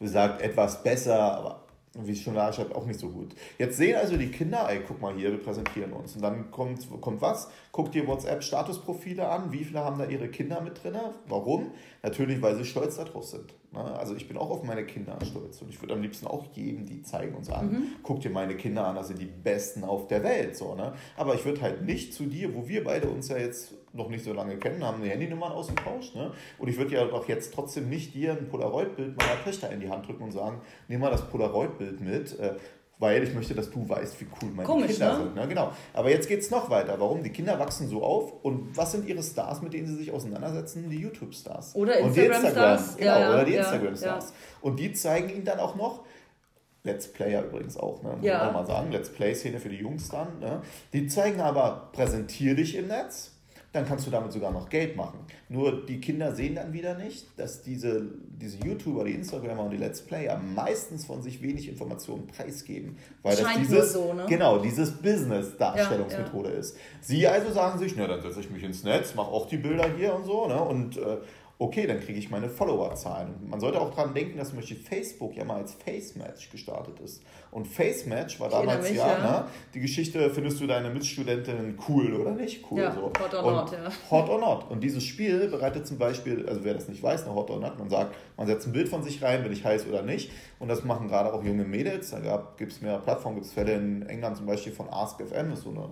gesagt, etwas besser, aber wie ich schon dargestellt auch nicht so gut. Jetzt sehen also die Kinder, ey, guck mal hier, wir präsentieren uns. Und dann kommt, kommt was? Guck dir WhatsApp-Statusprofile an. Wie viele haben da ihre Kinder mit drin? Warum? Natürlich, weil sie stolz darauf sind. Ne? Also ich bin auch auf meine Kinder stolz. Und ich würde am liebsten auch jedem die zeigen und sagen, mhm. guck dir meine Kinder an, das sind die Besten auf der Welt. So, ne? Aber ich würde halt nicht zu dir, wo wir beide uns ja jetzt noch nicht so lange kennen, haben die Handynummern ausgetauscht. Ne? Und ich würde ja doch jetzt trotzdem nicht dir ein Polaroid-Bild meiner Töchter in die Hand drücken und sagen, nimm mal das Polaroid-Bild mit, äh, weil ich möchte, dass du weißt, wie cool meine Komisch, Kinder ne? sind. Ne? Genau. Aber jetzt geht es noch weiter. Warum? Die Kinder wachsen so auf und was sind ihre Stars, mit denen sie sich auseinandersetzen? Die YouTube-Stars. Oder Instagram-Stars. Instagram, genau, ja, oder die ja, Instagram-Stars. Ja. Und die zeigen ihnen dann auch noch, Let's Player übrigens auch, ne? muss ja. man mal sagen, Let's Play-Szene für die Jungs dann. Ne? Die zeigen aber, präsentier dich im Netz, dann kannst du damit sogar noch Geld machen. Nur die Kinder sehen dann wieder nicht, dass diese, diese YouTuber, die Instagramer und die Let's Player meistens von sich wenig Informationen preisgeben. Weil das dieses, so, ne? genau, dieses Business-Darstellungsmethode ja, ja. ist. Sie also sagen sich, na dann setze ich mich ins Netz, mache auch die Bilder hier und so, ne? Und äh, okay, dann kriege ich meine Followerzahlen. Man sollte auch daran denken, dass zum Beispiel Facebook ja mal als Face Match gestartet ist. Und Face Match war damals mich, ja, ja. Ne, die Geschichte, findest du deine Mitstudentin cool oder nicht cool? Ja, so. Hot or und not, ja. Hot or not. Und dieses Spiel bereitet zum Beispiel, also wer das nicht weiß, eine Hot or not, man sagt, man setzt ein Bild von sich rein, bin ich heiß oder nicht. Und das machen gerade auch junge Mädels. Da gibt es mehr Plattformen, gibt es Fälle in England zum Beispiel von AskFM, das ist so eine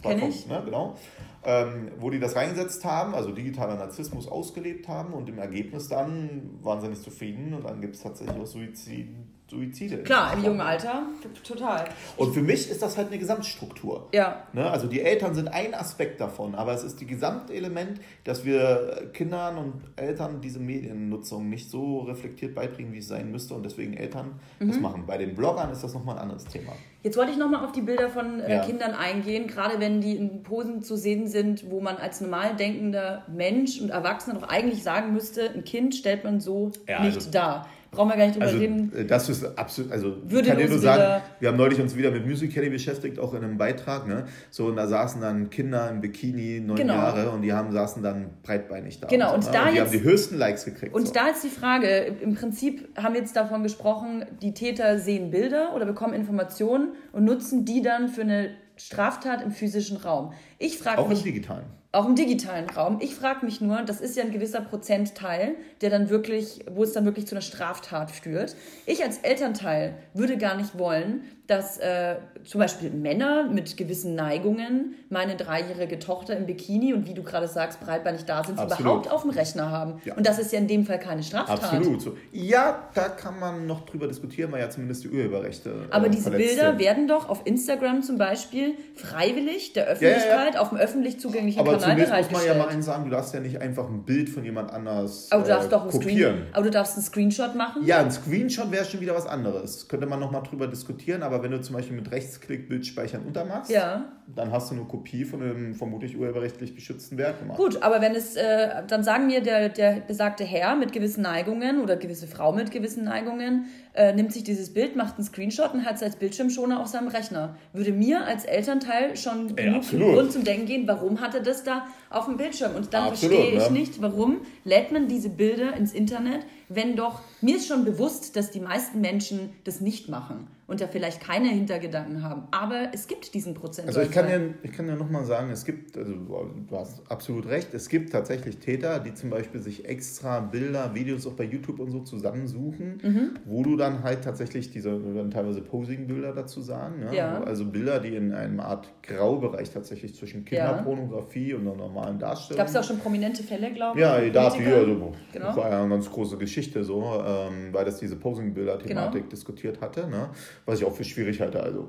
Plattform, ne, genau ähm, wo die das reingesetzt haben, also digitaler Narzissmus ausgelebt haben und im Ergebnis dann waren sie nicht zufrieden und dann gibt es tatsächlich auch Suizid, Suizide. Klar, im jungen Alter, total. Und für mich ist das halt eine Gesamtstruktur. Ja. Ne? Also die Eltern sind ein Aspekt davon, aber es ist die Gesamtelement, dass wir Kindern und Eltern diese Mediennutzung nicht so reflektiert beibringen, wie es sein müsste und deswegen Eltern mhm. das machen. Bei den Bloggern ist das nochmal ein anderes Thema. Jetzt wollte ich nochmal auf die Bilder von äh, ja. Kindern eingehen, gerade wenn die in Posen zu sehen sind, wo man als normal denkender Mensch und Erwachsener doch eigentlich sagen müsste, ein Kind stellt man so ja, nicht also, dar. Brauchen wir gar nicht drüber also, reden. Äh, das ist absolut, also Würde kann dir nur sagen, wir haben neulich uns wieder mit Music Kelly beschäftigt, auch in einem Beitrag, ne? So, und da saßen dann Kinder im Bikini, neun genau. Jahre, und die haben, saßen dann breitbeinig da. Genau, und, so, und ne? da und die jetzt, haben die höchsten Likes gekriegt. Und so. da ist die Frage, im Prinzip haben wir jetzt davon gesprochen, die Täter sehen Bilder oder bekommen Informationen und nutzen die dann für eine Straftat im physischen Raum. Ich frage mich. Auch im digitalen. Auch im digitalen Raum. Ich frage mich nur, das ist ja ein gewisser Prozentteil, der dann wirklich, wo es dann wirklich zu einer Straftat führt. Ich als Elternteil würde gar nicht wollen, dass äh, zum Beispiel Männer mit gewissen Neigungen meine dreijährige Tochter im Bikini und wie du gerade sagst, breitbeinig da sind, überhaupt auf dem Rechner haben. Ja. Und das ist ja in dem Fall keine Straftat. Absolut. So. Ja, da kann man noch drüber diskutieren, weil ja zumindest die Urheberrechte. Äh, Aber diese Bilder sind. werden doch auf Instagram zum Beispiel freiwillig der Öffentlichkeit ja, ja, auf dem öffentlich zugänglichen Aber Kanal bereitgestellt. muss man ja mal eins sagen, du darfst ja nicht einfach ein Bild von jemand anders aber du darfst äh, doch kopieren. Screen, aber du darfst einen Screenshot machen? Ja, ein Screenshot wäre schon wieder was anderes. Könnte man noch mal drüber diskutieren, aber wenn du zum Beispiel mit Rechtsklick Bild speichern untermachst, ja. dann hast du eine Kopie von einem vermutlich urheberrechtlich geschützten Werk gemacht. Gut, aber wenn es, äh, dann sagen mir der, der besagte Herr mit gewissen Neigungen oder gewisse Frau mit gewissen Neigungen, äh, nimmt sich dieses Bild, macht einen Screenshot und hat es als Bildschirmschoner auf seinem Rechner. Würde mir als Elternteil schon Ey, genug Grund zum Denken gehen, warum hat er das da auf dem Bildschirm? Und dann absolut, verstehe ich ne? nicht, warum lädt man diese Bilder ins Internet, wenn doch, mir ist schon bewusst, dass die meisten Menschen das nicht machen und da vielleicht keine Hintergedanken haben. Aber es gibt diesen Prozent. Also ich kann ja, ich kann ja nochmal sagen, es gibt, also du hast absolut recht, es gibt tatsächlich Täter, die zum Beispiel sich extra Bilder, Videos auch bei YouTube und so zusammensuchen, mhm. wo du dann halt tatsächlich diese, dann teilweise Posing-Bilder dazu sagen. Ne? Ja. Also Bilder, die in einem Art Graubereich tatsächlich zwischen Kinderpornografie ja. und einer normalen Darstellung. Gab es auch schon prominente Fälle, glaube ich? Ja, die Darf also, genau. das war ja eine ganz große Geschichte so, ähm, weil das diese Posing-Bilder-Thematik genau. diskutiert hatte. Ne? was ich auch für schwierig halte. Also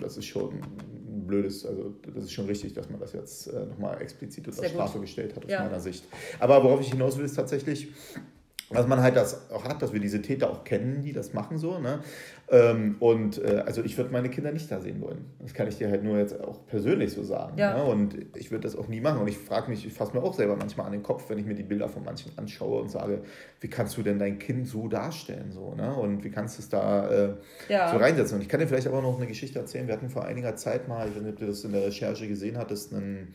das ist schon ein blödes, also das ist schon richtig, dass man das jetzt äh, nochmal explizit unter Strafe gestellt hat aus ja. meiner Sicht. Aber worauf ich hinaus will, ist tatsächlich, was man halt das auch hat, dass wir diese Täter auch kennen, die das machen so. Ne? Ähm, und äh, also ich würde meine Kinder nicht da sehen wollen. Das kann ich dir halt nur jetzt auch persönlich so sagen. Ja. Ne? Und ich würde das auch nie machen. Und ich frage mich, ich fasse mir auch selber manchmal an den Kopf, wenn ich mir die Bilder von manchen anschaue und sage, wie kannst du denn dein Kind so darstellen? So, ne? Und wie kannst du es da äh, ja. so reinsetzen? Und ich kann dir vielleicht aber noch eine Geschichte erzählen. Wir hatten vor einiger Zeit mal, ich weiß nicht, ob du das in der Recherche gesehen hattest, einen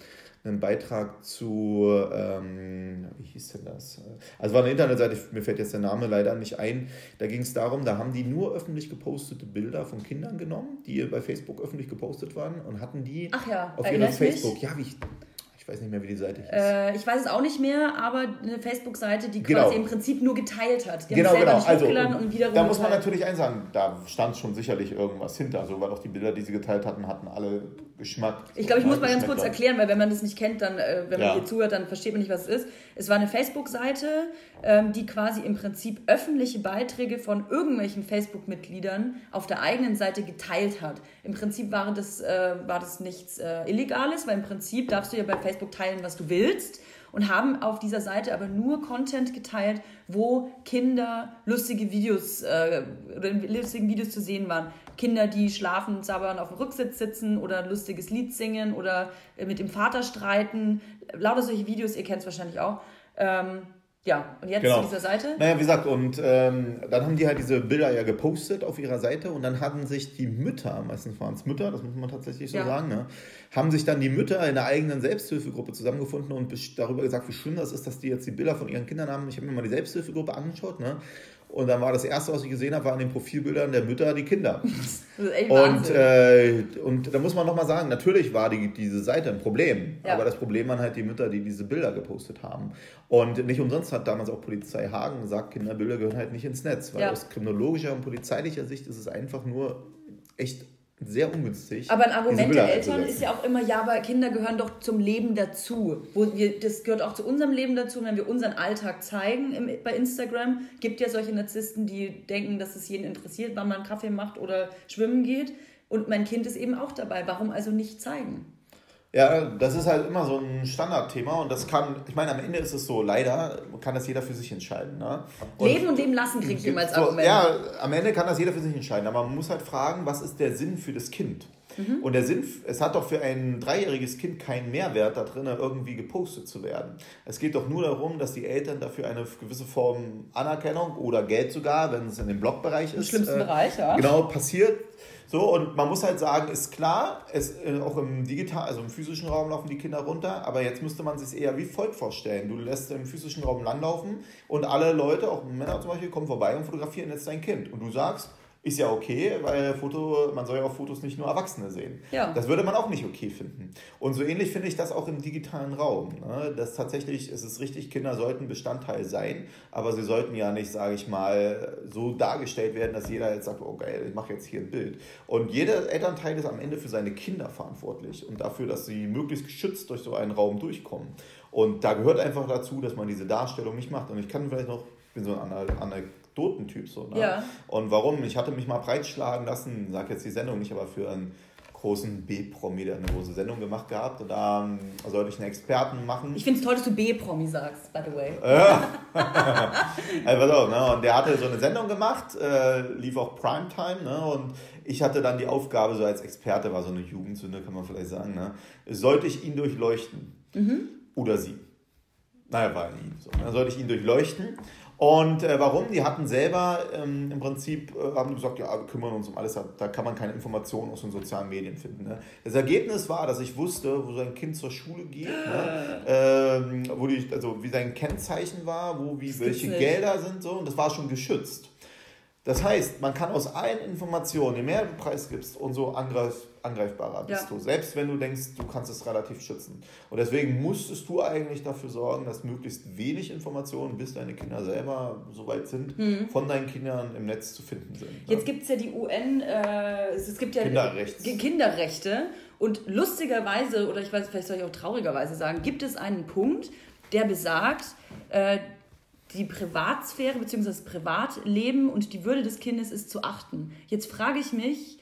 einen Beitrag zu, ähm, wie hieß denn das? Also war eine Internetseite, mir fällt jetzt der Name leider nicht ein. Da ging es darum, da haben die nur öffentlich gepostete Bilder von Kindern genommen, die bei Facebook öffentlich gepostet waren und hatten die ja, auf ihrer Facebook. Mich? Ja, wie ich, ich weiß nicht mehr, wie die Seite hieß. Äh, ich weiß es auch nicht mehr, aber eine Facebook-Seite, die genau. quasi im Prinzip nur geteilt hat. Die genau, genau. also, und wiederum da muss man natürlich eins sagen, da stand schon sicherlich irgendwas hinter. So, weil auch die Bilder, die sie geteilt hatten, hatten alle Geschmack. Ich glaube, ich muss mal ganz kurz erklären, weil wenn man das nicht kennt, dann, äh, wenn man ja. hier zuhört, dann versteht man nicht, was es ist. Es war eine Facebook-Seite, ähm, die quasi im Prinzip öffentliche Beiträge von irgendwelchen Facebook-Mitgliedern auf der eigenen Seite geteilt hat. Im Prinzip war das, äh, war das nichts äh, Illegales, weil im Prinzip darfst du ja bei Facebook Facebook teilen, was du willst und haben auf dieser Seite aber nur Content geteilt, wo Kinder lustige Videos äh, oder lustigen Videos zu sehen waren. Kinder, die schlafen, sabbern auf dem Rücksitz sitzen oder ein lustiges Lied singen oder äh, mit dem Vater streiten. Lauter solche Videos, ihr kennt es wahrscheinlich auch. Ähm, ja, und jetzt genau. zu dieser Seite? Naja, wie gesagt, und ähm, dann haben die halt diese Bilder ja gepostet auf ihrer Seite und dann hatten sich die Mütter, meistens waren es Mütter, das muss man tatsächlich so ja. sagen, ne, haben sich dann die Mütter in der eigenen Selbsthilfegruppe zusammengefunden und darüber gesagt, wie schlimm das ist, dass die jetzt die Bilder von ihren Kindern haben. Ich habe mir mal die Selbsthilfegruppe angeschaut, ne? Und dann war das erste, was ich gesehen habe, waren den Profilbildern der Mütter die Kinder. und, äh, und da muss man nochmal sagen, natürlich war die, diese Seite ein Problem. Ja. Aber das Problem waren halt die Mütter, die diese Bilder gepostet haben. Und nicht umsonst hat damals auch Polizei Hagen gesagt, Kinderbilder gehören halt nicht ins Netz. Weil ja. aus kriminologischer und polizeilicher Sicht ist es einfach nur echt sehr ungünstig. Aber ein Argument der Eltern ist ja auch immer, ja, aber Kinder gehören doch zum Leben dazu. Wo wir, das gehört auch zu unserem Leben dazu, wenn wir unseren Alltag zeigen im, bei Instagram. Gibt ja solche Narzissten, die denken, dass es jeden interessiert, wann man Kaffee macht oder schwimmen geht. Und mein Kind ist eben auch dabei. Warum also nicht zeigen? Ja, das ist halt immer so ein Standardthema und das kann, ich meine, am Ende ist es so, leider kann das jeder für sich entscheiden. Ne? Und leben und leben lassen kriegt immer als Argument. So, ja, am Ende kann das jeder für sich entscheiden, aber man muss halt fragen, was ist der Sinn für das Kind? Mhm. Und der Sinn, es hat doch für ein dreijähriges Kind keinen Mehrwert, da drin irgendwie gepostet zu werden. Es geht doch nur darum, dass die Eltern dafür eine gewisse Form Anerkennung oder Geld sogar, wenn es in dem Blogbereich ist. Im schlimmsten äh, Bereich, ja. Genau, passiert so, und man muss halt sagen, ist klar, es, äh, auch im digital, also im physischen Raum laufen die Kinder runter, aber jetzt müsste man sich eher wie folgt vorstellen. Du lässt im physischen Raum langlaufen und alle Leute, auch Männer zum Beispiel, kommen vorbei und fotografieren jetzt dein Kind. Und du sagst, ist ja okay, weil Foto, man soll ja auf Fotos nicht nur Erwachsene sehen. Ja. Das würde man auch nicht okay finden. Und so ähnlich finde ich das auch im digitalen Raum. Ne? Das tatsächlich, es ist richtig, Kinder sollten Bestandteil sein, aber sie sollten ja nicht, sage ich mal, so dargestellt werden, dass jeder jetzt sagt, oh geil, ich mache jetzt hier ein Bild. Und jeder Elternteil ist am Ende für seine Kinder verantwortlich und dafür, dass sie möglichst geschützt durch so einen Raum durchkommen. Und da gehört einfach dazu, dass man diese Darstellung nicht macht. Und ich kann vielleicht noch, ich bin so ein Anekdotentyp so. Ne? Ja. Und warum? Ich hatte mich mal breitschlagen lassen, sag jetzt die Sendung nicht, aber für einen großen B-Promi, der eine große Sendung gemacht gehabt. Und da ähm, sollte ich einen Experten machen. Ich finde es toll, dass du B-Promi sagst, by the way. Ja. also, pass auf, ne? Und der hatte so eine Sendung gemacht, äh, lief auch Primetime, ne? Und ich hatte dann die Aufgabe, so als Experte, war so eine Jugendsünde, kann man vielleicht sagen, ne? Sollte ich ihn durchleuchten? Mhm. Oder sie. Naja, war ihn. So. Dann sollte ich ihn durchleuchten. Und äh, warum? Die hatten selber ähm, im Prinzip, äh, haben gesagt, ja, wir kümmern uns um alles, da kann man keine Informationen aus den sozialen Medien finden. Ne? Das Ergebnis war, dass ich wusste, wo sein Kind zur Schule geht, ne? ähm, wo die, also wie sein Kennzeichen war, wo wie welche Gelder sind so, und das war schon geschützt. Das heißt, man kann aus allen Informationen, je mehr du preisgibst, umso angreif, angreifbarer bist ja. du. Selbst wenn du denkst, du kannst es relativ schützen. Und deswegen musstest du eigentlich dafür sorgen, dass möglichst wenig Informationen, bis deine Kinder selber so weit sind, mhm. von deinen Kindern im Netz zu finden sind. Jetzt gibt es ja die UN, äh, es gibt ja. Kinderrechte. Und lustigerweise, oder ich weiß, vielleicht soll ich auch traurigerweise sagen, gibt es einen Punkt, der besagt, äh, die Privatsphäre bzw. das Privatleben und die Würde des Kindes ist zu achten. Jetzt frage ich mich,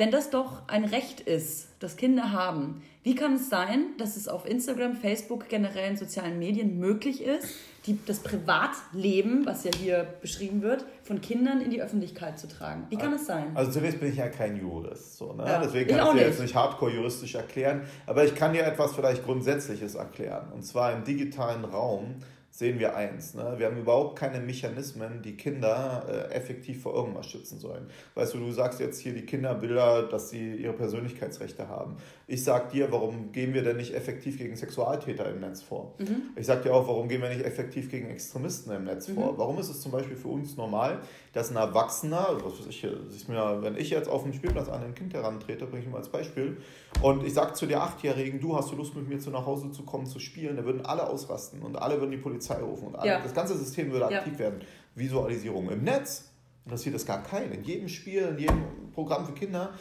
wenn das doch ein Recht ist, das Kinder haben, wie kann es sein, dass es auf Instagram, Facebook, generell in sozialen Medien möglich ist, die, das Privatleben, was ja hier beschrieben wird, von Kindern in die Öffentlichkeit zu tragen? Wie kann es sein? Also zunächst bin ich ja kein Jurist, so, ne? Ja, deswegen kann ich dir jetzt nicht hardcore juristisch erklären, aber ich kann dir etwas vielleicht Grundsätzliches erklären. Und zwar im digitalen Raum sehen wir eins. Ne? Wir haben überhaupt keine Mechanismen, die Kinder äh, effektiv vor irgendwas schützen sollen. Weißt du, du sagst jetzt hier die Kinderbilder, dass sie ihre Persönlichkeitsrechte haben. Ich sag dir, warum gehen wir denn nicht effektiv gegen Sexualtäter im Netz vor? Mhm. Ich sag dir auch, warum gehen wir nicht effektiv gegen Extremisten im Netz mhm. vor? Warum ist es zum Beispiel für uns normal, dass ein Erwachsener, was weiß ich, ist mir, wenn ich jetzt auf dem Spielplatz an ein Kind herantrete, bringe ich mal als Beispiel, und ich sage zu der Achtjährigen, du hast du Lust mit mir zu nach Hause zu kommen, zu spielen, da würden alle ausrasten und alle würden die Polizei rufen und alle, ja. das ganze System würde aktiv ja. werden. Visualisierung im Netz interessiert das gar keinen. In jedem Spiel, in jedem Programm für Kinder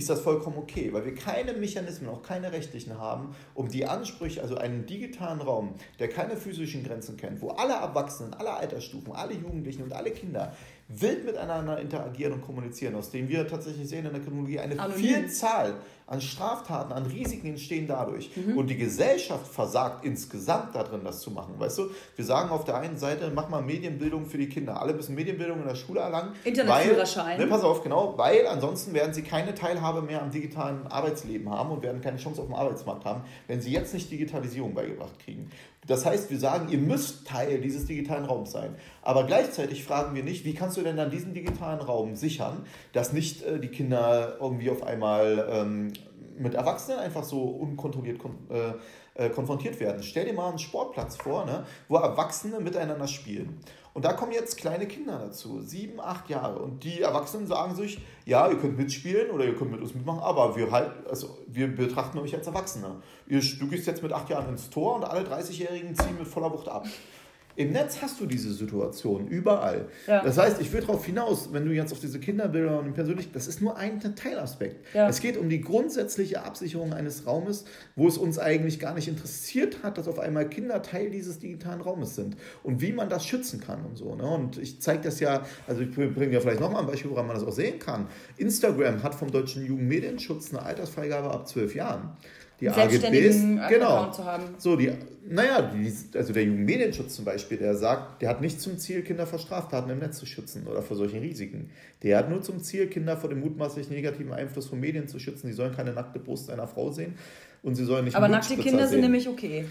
ist das vollkommen okay, weil wir keine Mechanismen, auch keine rechtlichen haben, um die Ansprüche, also einen digitalen Raum, der keine physischen Grenzen kennt, wo alle Erwachsenen, alle Altersstufen, alle Jugendlichen und alle Kinder wild miteinander interagieren und kommunizieren, aus dem wir tatsächlich sehen in der Kriminologie eine Anonym. Vielzahl an Straftaten, an Risiken entstehen dadurch. Mhm. Und die Gesellschaft versagt insgesamt darin, das zu machen. Weißt du, wir sagen auf der einen Seite, mach mal Medienbildung für die Kinder. Alle müssen Medienbildung in der Schule erlangen. Internetführerschein. Ne, pass auf, genau, weil ansonsten werden sie keine Teilhabe mehr am digitalen Arbeitsleben haben und werden keine Chance auf dem Arbeitsmarkt haben, wenn sie jetzt nicht Digitalisierung beigebracht kriegen. Das heißt, wir sagen, ihr müsst Teil dieses digitalen Raums sein. Aber gleichzeitig fragen wir nicht, wie kannst du denn dann diesen digitalen Raum sichern, dass nicht äh, die Kinder irgendwie auf einmal ähm, mit Erwachsenen einfach so unkontrolliert kon äh, äh, konfrontiert werden. Stell dir mal einen Sportplatz vor, ne, wo Erwachsene miteinander spielen. Und da kommen jetzt kleine Kinder dazu, sieben, acht Jahre. Und die Erwachsenen sagen sich, ja, ihr könnt mitspielen oder ihr könnt mit uns mitmachen, aber wir, halt, also, wir betrachten euch als Erwachsene. Ihr, du gehst jetzt mit acht Jahren ins Tor und alle 30-Jährigen ziehen mit voller Wucht ab. Im Netz hast du diese Situation überall. Ja. Das heißt, ich will darauf hinaus, wenn du jetzt auf diese Kinderbilder und persönlich, das ist nur ein Teilaspekt. Ja. Es geht um die grundsätzliche Absicherung eines Raumes, wo es uns eigentlich gar nicht interessiert hat, dass auf einmal Kinder Teil dieses digitalen Raumes sind und wie man das schützen kann und so. Ne? Und ich zeige das ja, also ich bringe ja vielleicht nochmal ein Beispiel, woran man das auch sehen kann. Instagram hat vom Deutschen Jugendmedienschutz eine Altersfreigabe ab zwölf Jahren die AGBs, genau. zu haben. So, die, naja, also der Jugendmedienschutz zum Beispiel, der sagt, der hat nicht zum Ziel, Kinder vor Straftaten im Netz zu schützen oder vor solchen Risiken. Der hat nur zum Ziel, Kinder vor dem mutmaßlich negativen Einfluss von Medien zu schützen. Sie sollen keine nackte Brust einer Frau sehen und sie sollen nicht Aber nackte Kinder sehen. sind nämlich okay.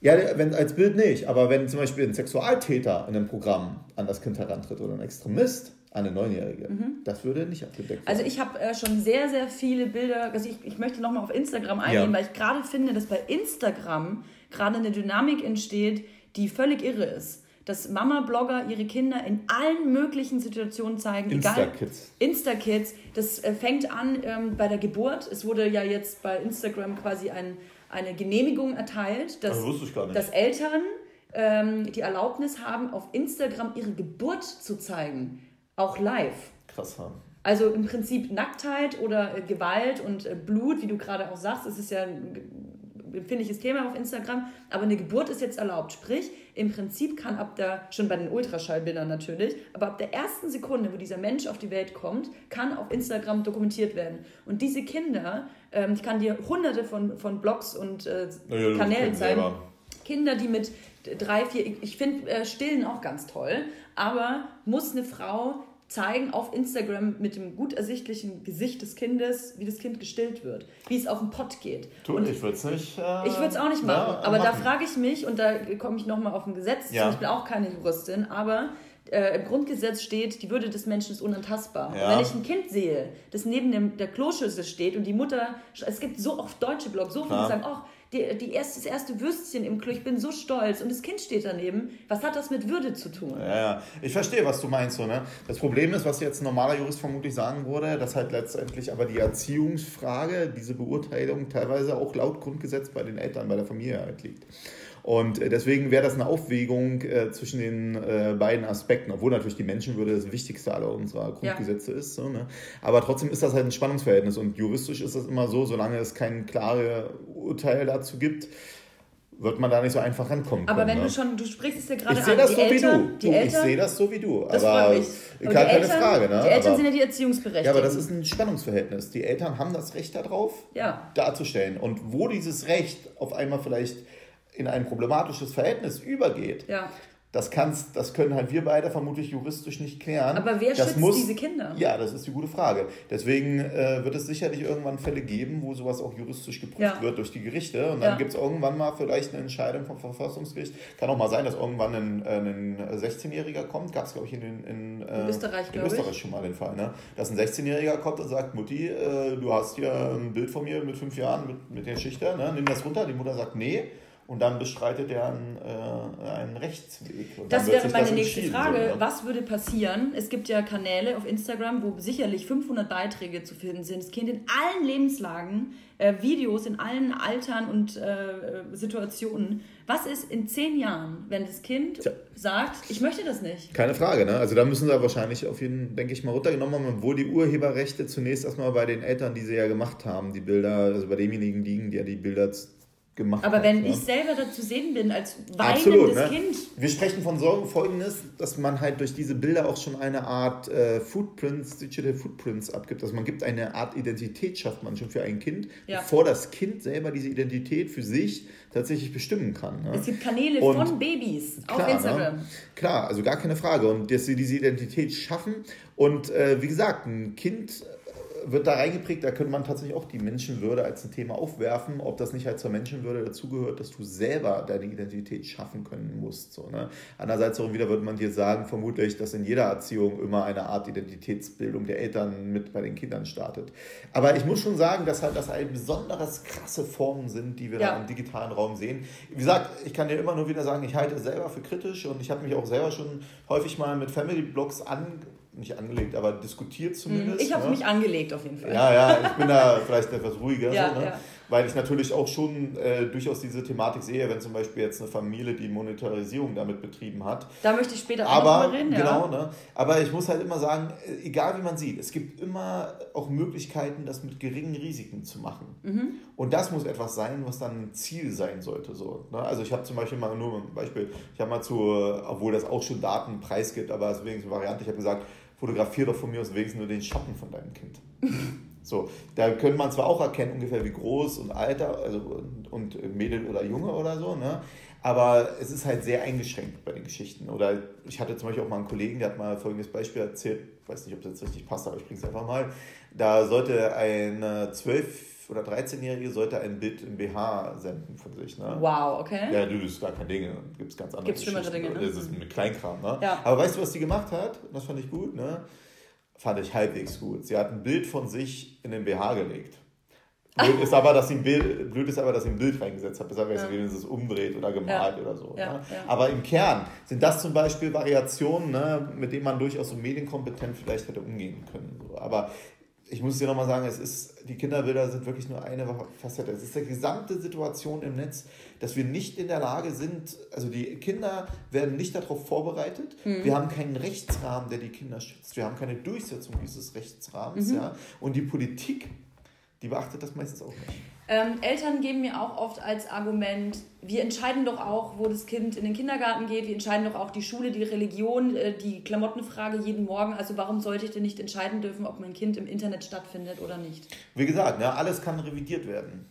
Ja, wenn, als Bild nicht, aber wenn zum Beispiel ein Sexualtäter in einem Programm an das Kind herantritt oder ein Extremist, eine Neunjährige. Mhm. Das würde nicht abgedeckt werden. Also ich habe äh, schon sehr, sehr viele Bilder, also ich, ich möchte nochmal auf Instagram eingehen, ja. weil ich gerade finde, dass bei Instagram gerade eine Dynamik entsteht, die völlig irre ist. dass Mama-Blogger ihre Kinder in allen möglichen Situationen zeigen. Insta-Kids. Insta-Kids. Das äh, fängt an ähm, bei der Geburt. Es wurde ja jetzt bei Instagram quasi ein, eine Genehmigung erteilt, dass, also dass Eltern ähm, die Erlaubnis haben, auf Instagram ihre Geburt zu zeigen. Auch live. Krass haben. Also im Prinzip Nacktheit oder äh, Gewalt und äh, Blut, wie du gerade auch sagst, es ist ja empfindliches Thema auf Instagram, aber eine Geburt ist jetzt erlaubt. Sprich, im Prinzip kann ab der, schon bei den Ultraschallbildern natürlich, aber ab der ersten Sekunde, wo dieser Mensch auf die Welt kommt, kann auf Instagram dokumentiert werden. Und diese Kinder, ähm, ich kann dir hunderte von, von Blogs und äh, ja, Kanälen zeigen, Kinder, die mit drei, vier, ich finde äh, Stillen auch ganz toll, aber muss eine Frau zeigen auf Instagram mit dem gut ersichtlichen Gesicht des Kindes, wie das Kind gestillt wird, wie es auf den Pott geht. Du, und ich würde es nicht. Äh, ich würde es auch nicht machen. Na, aber machen. da frage ich mich, und da komme ich nochmal auf ein Gesetz ja. ich bin auch keine Juristin, aber äh, im Grundgesetz steht, die Würde des Menschen ist unantastbar. Ja. wenn ich ein Kind sehe, das neben dem, der Kloschüssel steht und die Mutter, es gibt so oft deutsche Blogs, so viele, die sagen, ach, die, die erste, das erste Würstchen im Klo, ich bin so stolz und das Kind steht daneben. Was hat das mit Würde zu tun? Ja, ja. ich verstehe, was du meinst. So, ne? Das Problem ist, was jetzt ein normaler Jurist vermutlich sagen würde, dass halt letztendlich aber die Erziehungsfrage, diese Beurteilung teilweise auch laut Grundgesetz bei den Eltern, bei der Familie halt liegt. Und äh, deswegen wäre das eine Aufwägung äh, zwischen den äh, beiden Aspekten, obwohl natürlich die Menschenwürde das wichtigste aller unserer Grundgesetze ja. ist. So, ne? Aber trotzdem ist das halt ein Spannungsverhältnis und juristisch ist das immer so, solange es kein klares Urteil dazu gibt, wird man da nicht so einfach rankommen. Aber wenn ne? du schon, du sprichst es ja gerade ich an, das die so Eltern, wie du. du ich sehe das so wie du. Das aber mich. Aber keine Eltern, Frage. Ne? Die Eltern aber, sind ja die Erziehungsberechtigten. Ja, aber das ist ein Spannungsverhältnis. Die Eltern haben das Recht darauf, ja. darzustellen. Und wo dieses Recht auf einmal vielleicht in ein problematisches Verhältnis übergeht, ja. Das, kannst, das können halt wir beide vermutlich juristisch nicht klären. Aber wer das schützt muss, diese Kinder? Ja, das ist die gute Frage. Deswegen äh, wird es sicherlich irgendwann Fälle geben, wo sowas auch juristisch geprüft ja. wird durch die Gerichte. Und dann ja. gibt es irgendwann mal vielleicht eine Entscheidung vom Verfassungsgericht. Kann auch mal sein, dass irgendwann ein, ein 16-Jähriger kommt. Gab es, glaube ich, in, in, in, äh, Österreich, in Österreich schon mal den Fall. Ne? Dass ein 16-Jähriger kommt und sagt, Mutti, äh, du hast hier ein Bild von mir mit fünf Jahren mit, mit der Schichter, ne? nimm das runter. Die Mutter sagt, nee und dann bestreitet er einen, äh, einen Rechtsweg. Und das wäre meine das nächste Frage. So, ne? Was würde passieren? Es gibt ja Kanäle auf Instagram, wo sicherlich 500 Beiträge zu finden sind. Das Kind in allen Lebenslagen, äh, Videos in allen Altern und äh, Situationen. Was ist in zehn Jahren, wenn das Kind Tja. sagt, ich möchte das nicht? Keine Frage, ne? Also da müssen sie wahrscheinlich auf jeden, denke ich mal, runtergenommen haben, obwohl die Urheberrechte zunächst erstmal bei den Eltern, die sie ja gemacht haben, die Bilder, also bei demjenigen liegen, die ja die Bilder gemacht Aber wenn ne? ich selber dazu sehen bin, als weinendes Absolut, ne? Kind. Wir sprechen von Sorgen folgendes, dass man halt durch diese Bilder auch schon eine Art äh, Footprints, Digital Footprints abgibt. Also man gibt eine Art Identität, schafft man schon für ein Kind, ja. bevor das Kind selber diese Identität für sich tatsächlich bestimmen kann. Ne? Es gibt Kanäle Und von Babys klar, auf Instagram. Ne? Klar, also gar keine Frage. Und dass sie diese Identität schaffen. Und äh, wie gesagt, ein Kind wird da reingeprägt, da könnte man tatsächlich auch die Menschenwürde als ein Thema aufwerfen, ob das nicht halt zur Menschenwürde dazugehört, dass du selber deine Identität schaffen können musst. So, ne? Andererseits auch wieder würde man dir sagen, vermutlich, dass in jeder Erziehung immer eine Art Identitätsbildung der Eltern mit bei den Kindern startet. Aber ich muss schon sagen, dass halt das ein besonderes krasse Formen sind, die wir ja. da im digitalen Raum sehen. Wie gesagt, ich kann dir immer nur wieder sagen, ich halte es selber für kritisch und ich habe mich auch selber schon häufig mal mit Family Blogs an nicht angelegt, aber diskutiert zumindest. Ich habe ne? mich angelegt auf jeden Fall. Ja, ja, ich bin da vielleicht etwas ruhiger. ja, so, ne? ja. Weil ich natürlich auch schon äh, durchaus diese Thematik sehe, wenn zum Beispiel jetzt eine Familie die Monetarisierung damit betrieben hat. Da möchte ich später auch aber, noch reden. Genau, ja. ne? aber ich muss halt immer sagen, äh, egal wie man sieht, es gibt immer auch Möglichkeiten, das mit geringen Risiken zu machen. Mhm. Und das muss etwas sein, was dann ein Ziel sein sollte. So, ne? Also ich habe zum Beispiel mal nur ein Beispiel, ich habe mal zu, obwohl das auch schon Daten preisgibt, aber es ist wenigstens eine Variante, ich habe gesagt, fotografier doch von mir aus wenigstens nur den Schatten von deinem Kind. So, da könnte man zwar auch erkennen, ungefähr wie groß und Alter, also und, und Mädel oder Junge oder so, ne? Aber es ist halt sehr eingeschränkt bei den Geschichten. Oder ich hatte zum Beispiel auch mal einen Kollegen, der hat mal folgendes Beispiel erzählt, ich weiß nicht, ob das jetzt richtig passt, aber ich bringe es einfach mal. Da sollte eine zwölf oder 13-Jährige sollte ein Bild im BH senden von sich. Ne? Wow, okay. Ja, du, das ist gar kein Ding. Gibt es ganz andere Gibt schlimmere Dinge, ne? Das ist mit Kleinkram, ne? Ja. Aber weißt du, was die gemacht hat? Das fand ich gut, ne? Fand ich halbwegs gut. Sie hat ein Bild von sich in den BH gelegt. Blöd ist aber, dass sie ein Bild, blöd ist aber, dass sie ein Bild reingesetzt hat, besser wäre es, ja. wenn es umdreht oder gemalt ja. oder so. Ja. Ne? Aber im Kern sind das zum Beispiel Variationen, ne, mit denen man durchaus so medienkompetent vielleicht hätte umgehen können. So. Aber ich muss dir nochmal sagen, es ist, die Kinderbilder sind wirklich nur eine Facette. Es ist die gesamte Situation im Netz, dass wir nicht in der Lage sind, also die Kinder werden nicht darauf vorbereitet. Mhm. Wir haben keinen Rechtsrahmen, der die Kinder schützt. Wir haben keine Durchsetzung dieses Rechtsrahmens. Mhm. Ja? Und die Politik, die beachtet das meistens auch nicht. Ähm, Eltern geben mir auch oft als Argument, wir entscheiden doch auch, wo das Kind in den Kindergarten geht, wir entscheiden doch auch die Schule, die Religion, äh, die Klamottenfrage jeden Morgen. Also warum sollte ich denn nicht entscheiden dürfen, ob mein Kind im Internet stattfindet oder nicht? Wie gesagt, ne, alles kann revidiert werden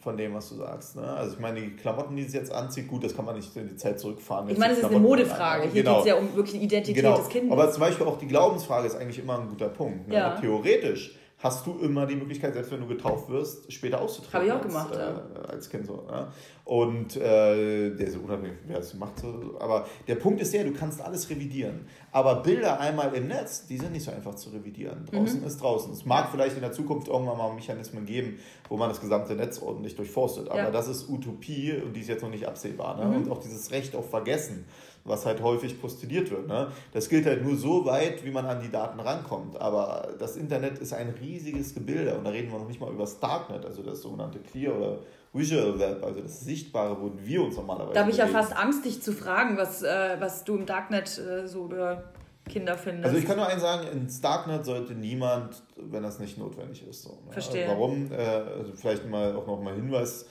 von dem, was du sagst. Ne? Also ich meine, die Klamotten, die sie jetzt anzieht, gut, das kann man nicht in die Zeit zurückfahren. Ich meine, das ist eine Modefrage. Hier genau. geht es ja um wirklich die Identität genau. des Kindes. Aber zum Beispiel auch die Glaubensfrage ist eigentlich immer ein guter Punkt. Ne? Ja. Theoretisch hast du immer die Möglichkeit, selbst wenn du getauft wirst, später auszutreten. Habe ich auch als, gemacht, äh, ja. Als Kind so. Ja? Und äh, der ist unabhängig, wer es macht. So. Aber der Punkt ist der, du kannst alles revidieren. Aber Bilder einmal im Netz, die sind nicht so einfach zu revidieren. Draußen mhm. ist draußen. Es mag vielleicht in der Zukunft irgendwann mal Mechanismen geben, wo man das gesamte Netz ordentlich durchforstet. Aber ja. das ist Utopie und die ist jetzt noch nicht absehbar. Ne? Mhm. Und auch dieses Recht auf Vergessen was halt häufig postuliert wird. Ne? Das gilt halt nur so weit, wie man an die Daten rankommt. Aber das Internet ist ein riesiges Gebilde und da reden wir noch nicht mal über das Darknet, also das sogenannte Clear oder Visual Web, also das Sichtbare, wo wir uns normalerweise. Da habe ich ja fast Angst, dich zu fragen, was, äh, was du im Darknet äh, so über Kinder findest. Also ich kann nur eins sagen, ins Darknet sollte niemand, wenn das nicht notwendig ist. So, ne? Verstehe. Warum? Äh, also vielleicht mal auch noch mal Hinweis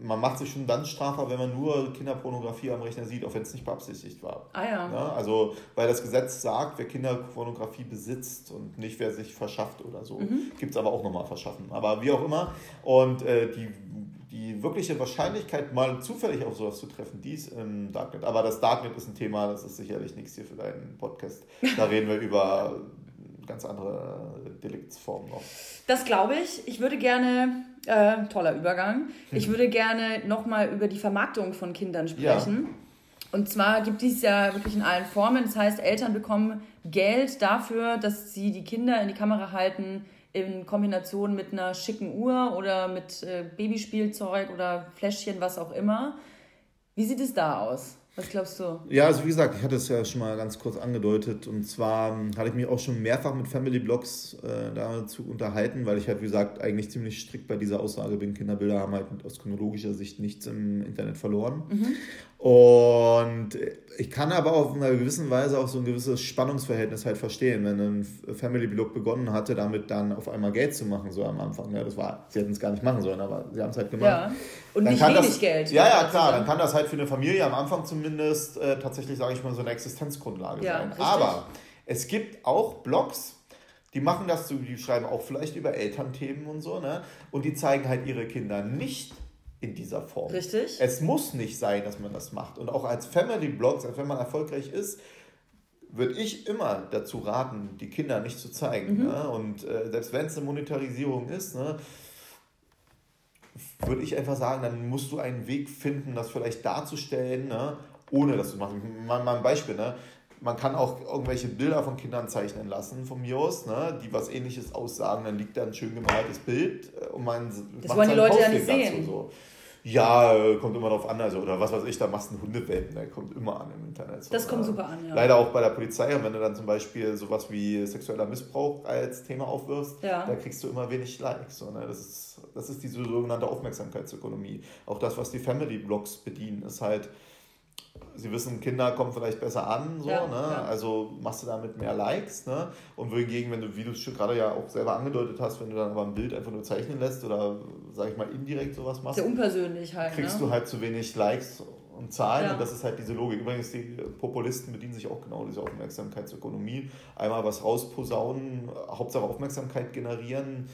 man macht sich schon dann strafbar, wenn man nur Kinderpornografie am Rechner sieht, auch wenn es nicht beabsichtigt war. Ah ja. ja. Ne? Also, weil das Gesetz sagt, wer Kinderpornografie besitzt und nicht wer sich verschafft oder so. Mhm. Gibt es aber auch nochmal verschaffen. Aber wie auch immer. Und äh, die, die wirkliche Wahrscheinlichkeit, mal zufällig auf sowas zu treffen, die ist im Darknet. Aber das Darknet ist ein Thema, das ist sicherlich nichts hier für deinen Podcast. Da reden wir über ganz andere Deliktsformen noch. Das glaube ich. Ich würde gerne, äh, toller Übergang, ich würde gerne nochmal über die Vermarktung von Kindern sprechen. Ja. Und zwar gibt es ja wirklich in allen Formen. Das heißt, Eltern bekommen Geld dafür, dass sie die Kinder in die Kamera halten, in Kombination mit einer schicken Uhr oder mit äh, Babyspielzeug oder Fläschchen, was auch immer. Wie sieht es da aus? Was glaubst du? Ja, also wie gesagt, ich hatte es ja schon mal ganz kurz angedeutet. Und zwar hatte ich mich auch schon mehrfach mit Family Blogs äh, dazu unterhalten, weil ich halt, wie gesagt, eigentlich ziemlich strikt bei dieser Aussage bin, Kinderbilder haben halt aus chronologischer Sicht nichts im Internet verloren. Mhm. Und ich kann aber auf einer gewissen Weise auch so ein gewisses Spannungsverhältnis halt verstehen, wenn ein Family Blog begonnen hatte, damit dann auf einmal Geld zu machen, so am Anfang. Ja, das war, sie hätten es gar nicht machen sollen, aber sie haben es halt gemacht. Ja. Und dann nicht wenig das, Geld. Ja, ja, klar. Dann kann das halt für eine Familie am Anfang zumindest äh, tatsächlich, sage ich mal, so eine Existenzgrundlage ja, sein. Richtig. Aber es gibt auch Blogs, die machen das so, die schreiben auch vielleicht über Elternthemen und so, ne? Und die zeigen halt ihre Kinder nicht in dieser Form. Richtig. Es muss nicht sein, dass man das macht. Und auch als Family Blogs, wenn man erfolgreich ist, würde ich immer dazu raten, die Kinder nicht zu zeigen. Mhm. Ne? Und äh, selbst wenn es eine Monetarisierung ist, ne, würde ich einfach sagen, dann musst du einen Weg finden, das vielleicht darzustellen, ne, ohne das zu machen. Mal, mal ein Beispiel, ne? Man kann auch irgendwelche Bilder von Kindern zeichnen lassen, von mir aus, ne, die was ähnliches aussagen. Dann liegt da ein schön gemaltes Bild äh, und man das wollen die Leute ja nicht sehen. Dazu, so. Ja, äh, kommt immer darauf an, also, oder was weiß ich, da machst du einen Hundewelpen, der kommt immer an im Internet. Das kommt super an, ja. Leider auch bei der Polizei, und wenn du dann zum Beispiel sowas wie sexueller Missbrauch als Thema aufwirfst, ja. da kriegst du immer wenig Likes. So, ne? das, ist, das ist diese sogenannte Aufmerksamkeitsökonomie. Auch das, was die Family-Blogs bedienen, ist halt, sie wissen, Kinder kommen vielleicht besser an, so, ja, ne? Ja. also machst du damit mehr Likes. Ne? Und wohingegen, wenn du, wie du es schon gerade ja auch selber angedeutet hast, wenn du dann aber ein Bild einfach nur zeichnen lässt oder, sag ich mal, indirekt sowas machst, Sehr unpersönlich halt, kriegst ne? du halt zu wenig Likes und Zahlen ja. und das ist halt diese Logik. Übrigens, die Populisten bedienen sich auch genau dieser Aufmerksamkeitsökonomie. Einmal was rausposaunen, Hauptsache Aufmerksamkeit generieren,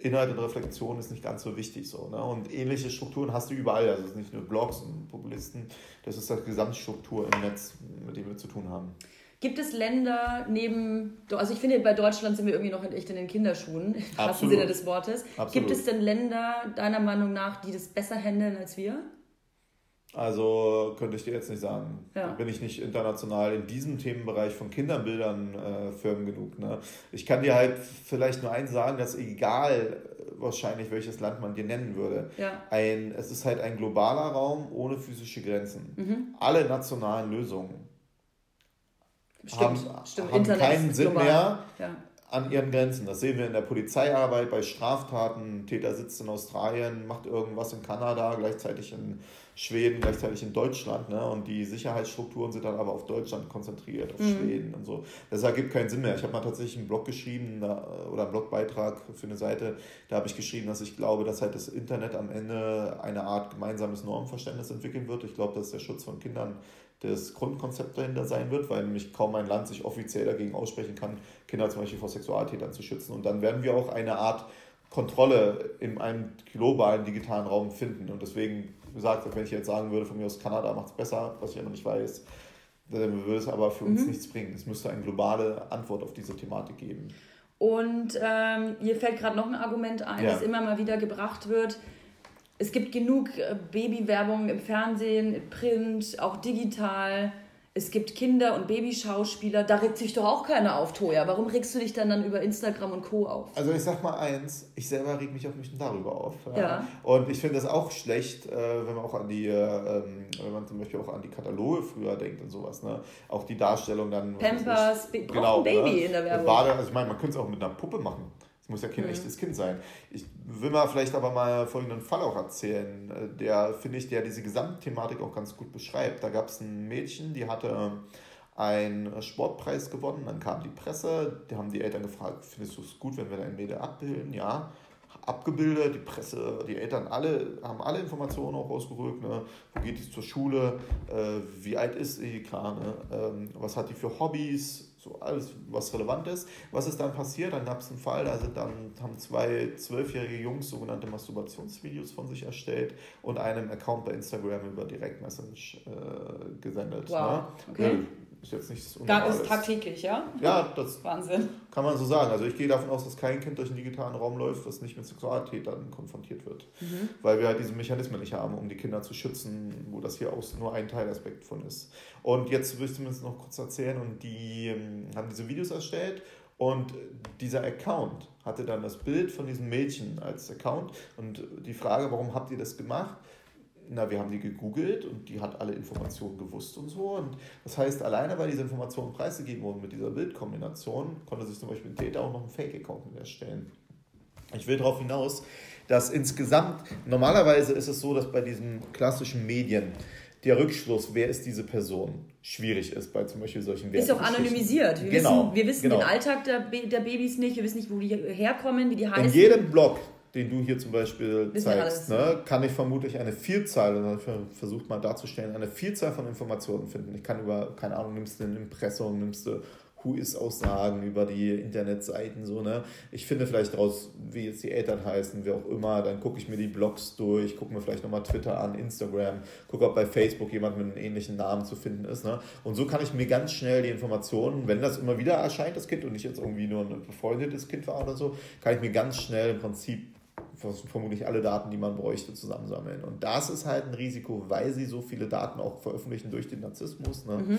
Inhalt und Reflexion ist nicht ganz so wichtig. So, ne? Und ähnliche Strukturen hast du überall. Also es ist nicht nur Blogs und Populisten, das ist die Gesamtstruktur im Netz, mit dem wir zu tun haben. Gibt es Länder neben, also ich finde, bei Deutschland sind wir irgendwie noch echt in den Kinderschuhen, im wahrsten Sinne des Wortes. Absolut. Gibt es denn Länder, deiner Meinung nach, die das besser handeln als wir? Also könnte ich dir jetzt nicht sagen. Ja. Bin ich nicht international in diesem Themenbereich von Kinderbildern äh, firm genug. Ne? Ich kann dir halt vielleicht nur eins sagen, dass egal äh, wahrscheinlich welches Land man dir nennen würde, ja. ein, es ist halt ein globaler Raum ohne physische Grenzen. Mhm. Alle nationalen Lösungen stimmt, haben, stimmt. haben keinen Sinn global. mehr. Ja an ihren Grenzen. Das sehen wir in der Polizeiarbeit, bei Straftaten. Ein Täter sitzt in Australien, macht irgendwas in Kanada, gleichzeitig in Schweden, gleichzeitig in Deutschland. Ne? Und die Sicherheitsstrukturen sind dann aber auf Deutschland konzentriert, auf mhm. Schweden und so. Das ergibt keinen Sinn mehr. Ich habe mal tatsächlich einen Blog geschrieben oder einen Blogbeitrag für eine Seite. Da habe ich geschrieben, dass ich glaube, dass halt das Internet am Ende eine Art gemeinsames Normverständnis entwickeln wird. Ich glaube, dass der Schutz von Kindern das Grundkonzept dahinter sein wird, weil nämlich kaum ein Land sich offiziell dagegen aussprechen kann, Kinder zum Beispiel vor Sexualtätern zu schützen. Und dann werden wir auch eine Art Kontrolle in einem globalen digitalen Raum finden. Und deswegen gesagt, wenn ich jetzt sagen würde, von mir aus Kanada macht es besser, was ich ja noch nicht weiß, dann würde es aber für uns mhm. nichts bringen. Es müsste eine globale Antwort auf diese Thematik geben. Und ähm, hier fällt gerade noch ein Argument ein, ja. das immer mal wieder gebracht wird es gibt genug äh, Babywerbung im Fernsehen, im Print, auch digital. Es gibt Kinder- und Babyschauspieler, da regt sich doch auch keiner auf, Toja. Warum regst du dich dann dann über Instagram und Co. auf? Also ich sag mal eins, ich selber reg mich auch nicht darüber auf. Ja. ja. Und ich finde das auch schlecht, äh, wenn man auch an die, äh, ähm, wenn man zum Beispiel auch an die Kataloge früher denkt und sowas. Ne? Auch die Darstellung dann. Pampers, ich, genau, ein Baby ne? in der Werbung. Also ich meine, man könnte es auch mit einer Puppe machen. Muss ja kein mhm. echtes Kind sein. Ich will mal vielleicht aber mal folgenden Fall auch erzählen, äh, der, finde ich, der diese Gesamtthematik auch ganz gut beschreibt. Da gab es ein Mädchen, die hatte einen Sportpreis gewonnen, dann kam die Presse, die haben die Eltern gefragt, findest du es gut, wenn wir dein Mädel abbilden? Ja abgebildet, die Presse, die Eltern alle haben alle Informationen auch rausgerückt. Ne? Wo geht die zur Schule? Äh, wie alt ist sie? Klar, ne? ähm, was hat die für Hobbys? So alles, was relevant ist. Was ist dann passiert? Dann gab es einen Fall, sind dann, haben zwei zwölfjährige Jungs sogenannte Masturbationsvideos von sich erstellt und einem Account bei Instagram über Direct Message äh, gesendet. Wow. Ne? Okay. Ist jetzt nichts. Da ist tagtäglich, ja? Ja, das Wahnsinn. kann man so sagen. Also ich gehe davon aus, dass kein Kind durch den digitalen Raum läuft, das nicht mit Sexualtätern konfrontiert wird. Mhm. Weil wir halt diese Mechanismen nicht haben, um die Kinder zu schützen, wo das hier auch nur ein Teilaspekt von ist. Und jetzt will ich zumindest noch kurz erzählen, und die ähm, haben diese Videos erstellt und dieser Account hatte dann das Bild von diesem Mädchen als Account. Und die Frage, warum habt ihr das gemacht? Na, wir haben die gegoogelt und die hat alle Informationen gewusst und so. Und das heißt, alleine weil diese Informationen preisgegeben wurden mit dieser Bildkombination, konnte sich zum Beispiel ein Täter auch noch einen Fake-Account erstellen. Ich will darauf hinaus, dass insgesamt, normalerweise ist es so, dass bei diesen klassischen Medien der Rückschluss, wer ist diese Person, schwierig ist bei zum Beispiel solchen Ist auch anonymisiert. Wir genau, wissen, wir wissen genau. den Alltag der, der Babys nicht, wir wissen nicht, wo die herkommen, wie die heißen. In jedem Blog, den du hier zum Beispiel Wissen zeigst, ne, kann ich vermutlich eine Vielzahl, und versucht mal darzustellen, eine Vielzahl von Informationen finden. Ich kann über, keine Ahnung, nimmst du ein Impressum, nimmst du Who-Is-Aussagen über die Internetseiten, so, ne? Ich finde vielleicht raus, wie jetzt die Eltern heißen, wie auch immer, dann gucke ich mir die Blogs durch, gucke mir vielleicht nochmal Twitter an, Instagram, gucke, ob bei Facebook jemand mit einem ähnlichen Namen zu finden ist, ne? Und so kann ich mir ganz schnell die Informationen, wenn das immer wieder erscheint, das Kind, und nicht jetzt irgendwie nur ein befreundetes Kind war oder so, kann ich mir ganz schnell im Prinzip vermutlich alle Daten, die man bräuchte, zusammensammeln. Und das ist halt ein Risiko, weil sie so viele Daten auch veröffentlichen durch den Narzissmus. Ne? Mhm.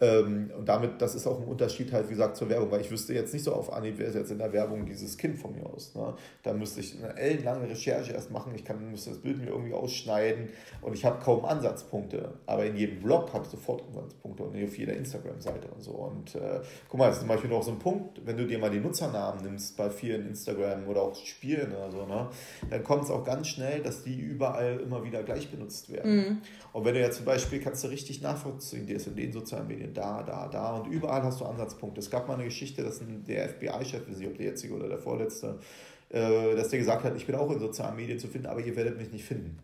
Ähm, und damit, das ist auch ein Unterschied halt, wie gesagt, zur Werbung, weil ich wüsste jetzt nicht so auf Anhieb, wer ist jetzt in der Werbung dieses Kind von mir aus. Ne? Da müsste ich eine ellenlange Recherche erst machen, ich kann, müsste das Bild mir irgendwie ausschneiden und ich habe kaum Ansatzpunkte. Aber in jedem Blog habe ich sofort Ansatzpunkte und auf jeder Instagram-Seite und so. Und äh, guck mal, das ist zum Beispiel noch so ein Punkt, wenn du dir mal die Nutzernamen nimmst bei vielen Instagram oder auch Spielen oder so, ne? Dann kommt es auch ganz schnell, dass die überall immer wieder gleich benutzt werden. Mhm. Und wenn du ja zum Beispiel, kannst du richtig nachvollziehen, die ist in den sozialen Medien da, da, da und überall hast du Ansatzpunkte. Es gab mal eine Geschichte, dass der FBI-Chef, ich weiß nicht, ob der jetzige oder der vorletzte, äh, dass der gesagt hat, ich bin auch in sozialen Medien zu finden, aber ihr werdet mich nicht finden.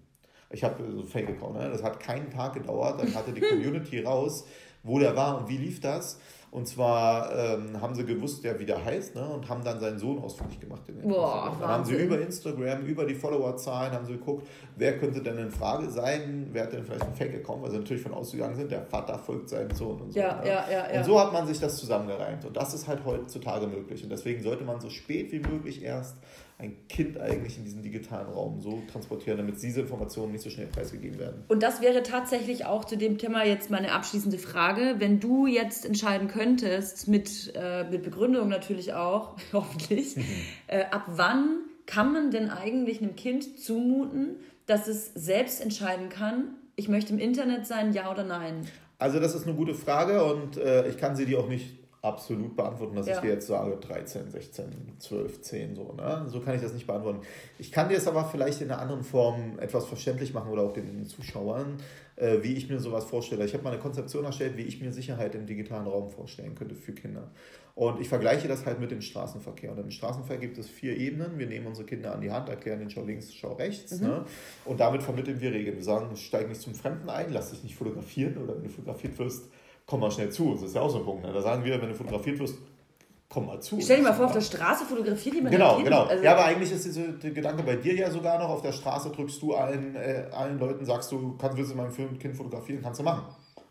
Ich habe so Fake-Account, ne? das hat keinen Tag gedauert, dann hatte die Community raus, wo der war und wie lief das. Und zwar ähm, haben sie gewusst, ja, wie der heißt, ne? und haben dann seinen Sohn ausfindig gemacht. Boah, dann haben sie über Instagram, über die Followerzahlen, haben sie geguckt, wer könnte denn in Frage sein, wer hat denn vielleicht einen Fake-Account, weil sie natürlich von ausgegangen sind, der Vater folgt seinem Sohn und so. Ja, ne? ja, ja, ja. Und so hat man sich das zusammengereimt. Und das ist halt heutzutage möglich. Und deswegen sollte man so spät wie möglich erst ein Kind eigentlich in diesen digitalen Raum so transportieren, damit diese Informationen nicht so schnell preisgegeben werden. Und das wäre tatsächlich auch zu dem Thema jetzt meine abschließende Frage. Wenn du jetzt entscheiden könntest, mit, äh, mit Begründung natürlich auch, hoffentlich, äh, ab wann kann man denn eigentlich einem Kind zumuten, dass es selbst entscheiden kann, ich möchte im Internet sein, ja oder nein? Also das ist eine gute Frage und äh, ich kann sie dir auch nicht absolut beantworten, dass ja. ich dir jetzt sage 13, 16, 12, 10 so. Ne? So kann ich das nicht beantworten. Ich kann dir es aber vielleicht in einer anderen Form etwas verständlich machen oder auch den Zuschauern, äh, wie ich mir sowas vorstelle. Ich habe mal eine Konzeption erstellt, wie ich mir Sicherheit im digitalen Raum vorstellen könnte für Kinder. Und ich vergleiche das halt mit dem Straßenverkehr. Und im Straßenverkehr gibt es vier Ebenen. Wir nehmen unsere Kinder an die Hand, erklären den Schau links, Schau rechts. Mhm. Ne? Und damit vermitteln wir Regeln. Wir sagen, steig nicht zum Fremden ein, lass dich nicht fotografieren oder wenn du fotografiert wirst, komm mal schnell zu. Das ist ja auch so ein Punkt. Ne? Da sagen wir, wenn du fotografiert wirst, komm mal zu. Stell dir mal vor, auf der Straße fotografiert jemand Genau, genau. Also ja, aber eigentlich ist dieser Gedanke bei dir ja sogar noch, auf der Straße drückst du allen, äh, allen Leuten, sagst du, kannst, willst du mein Kind fotografieren, kannst du machen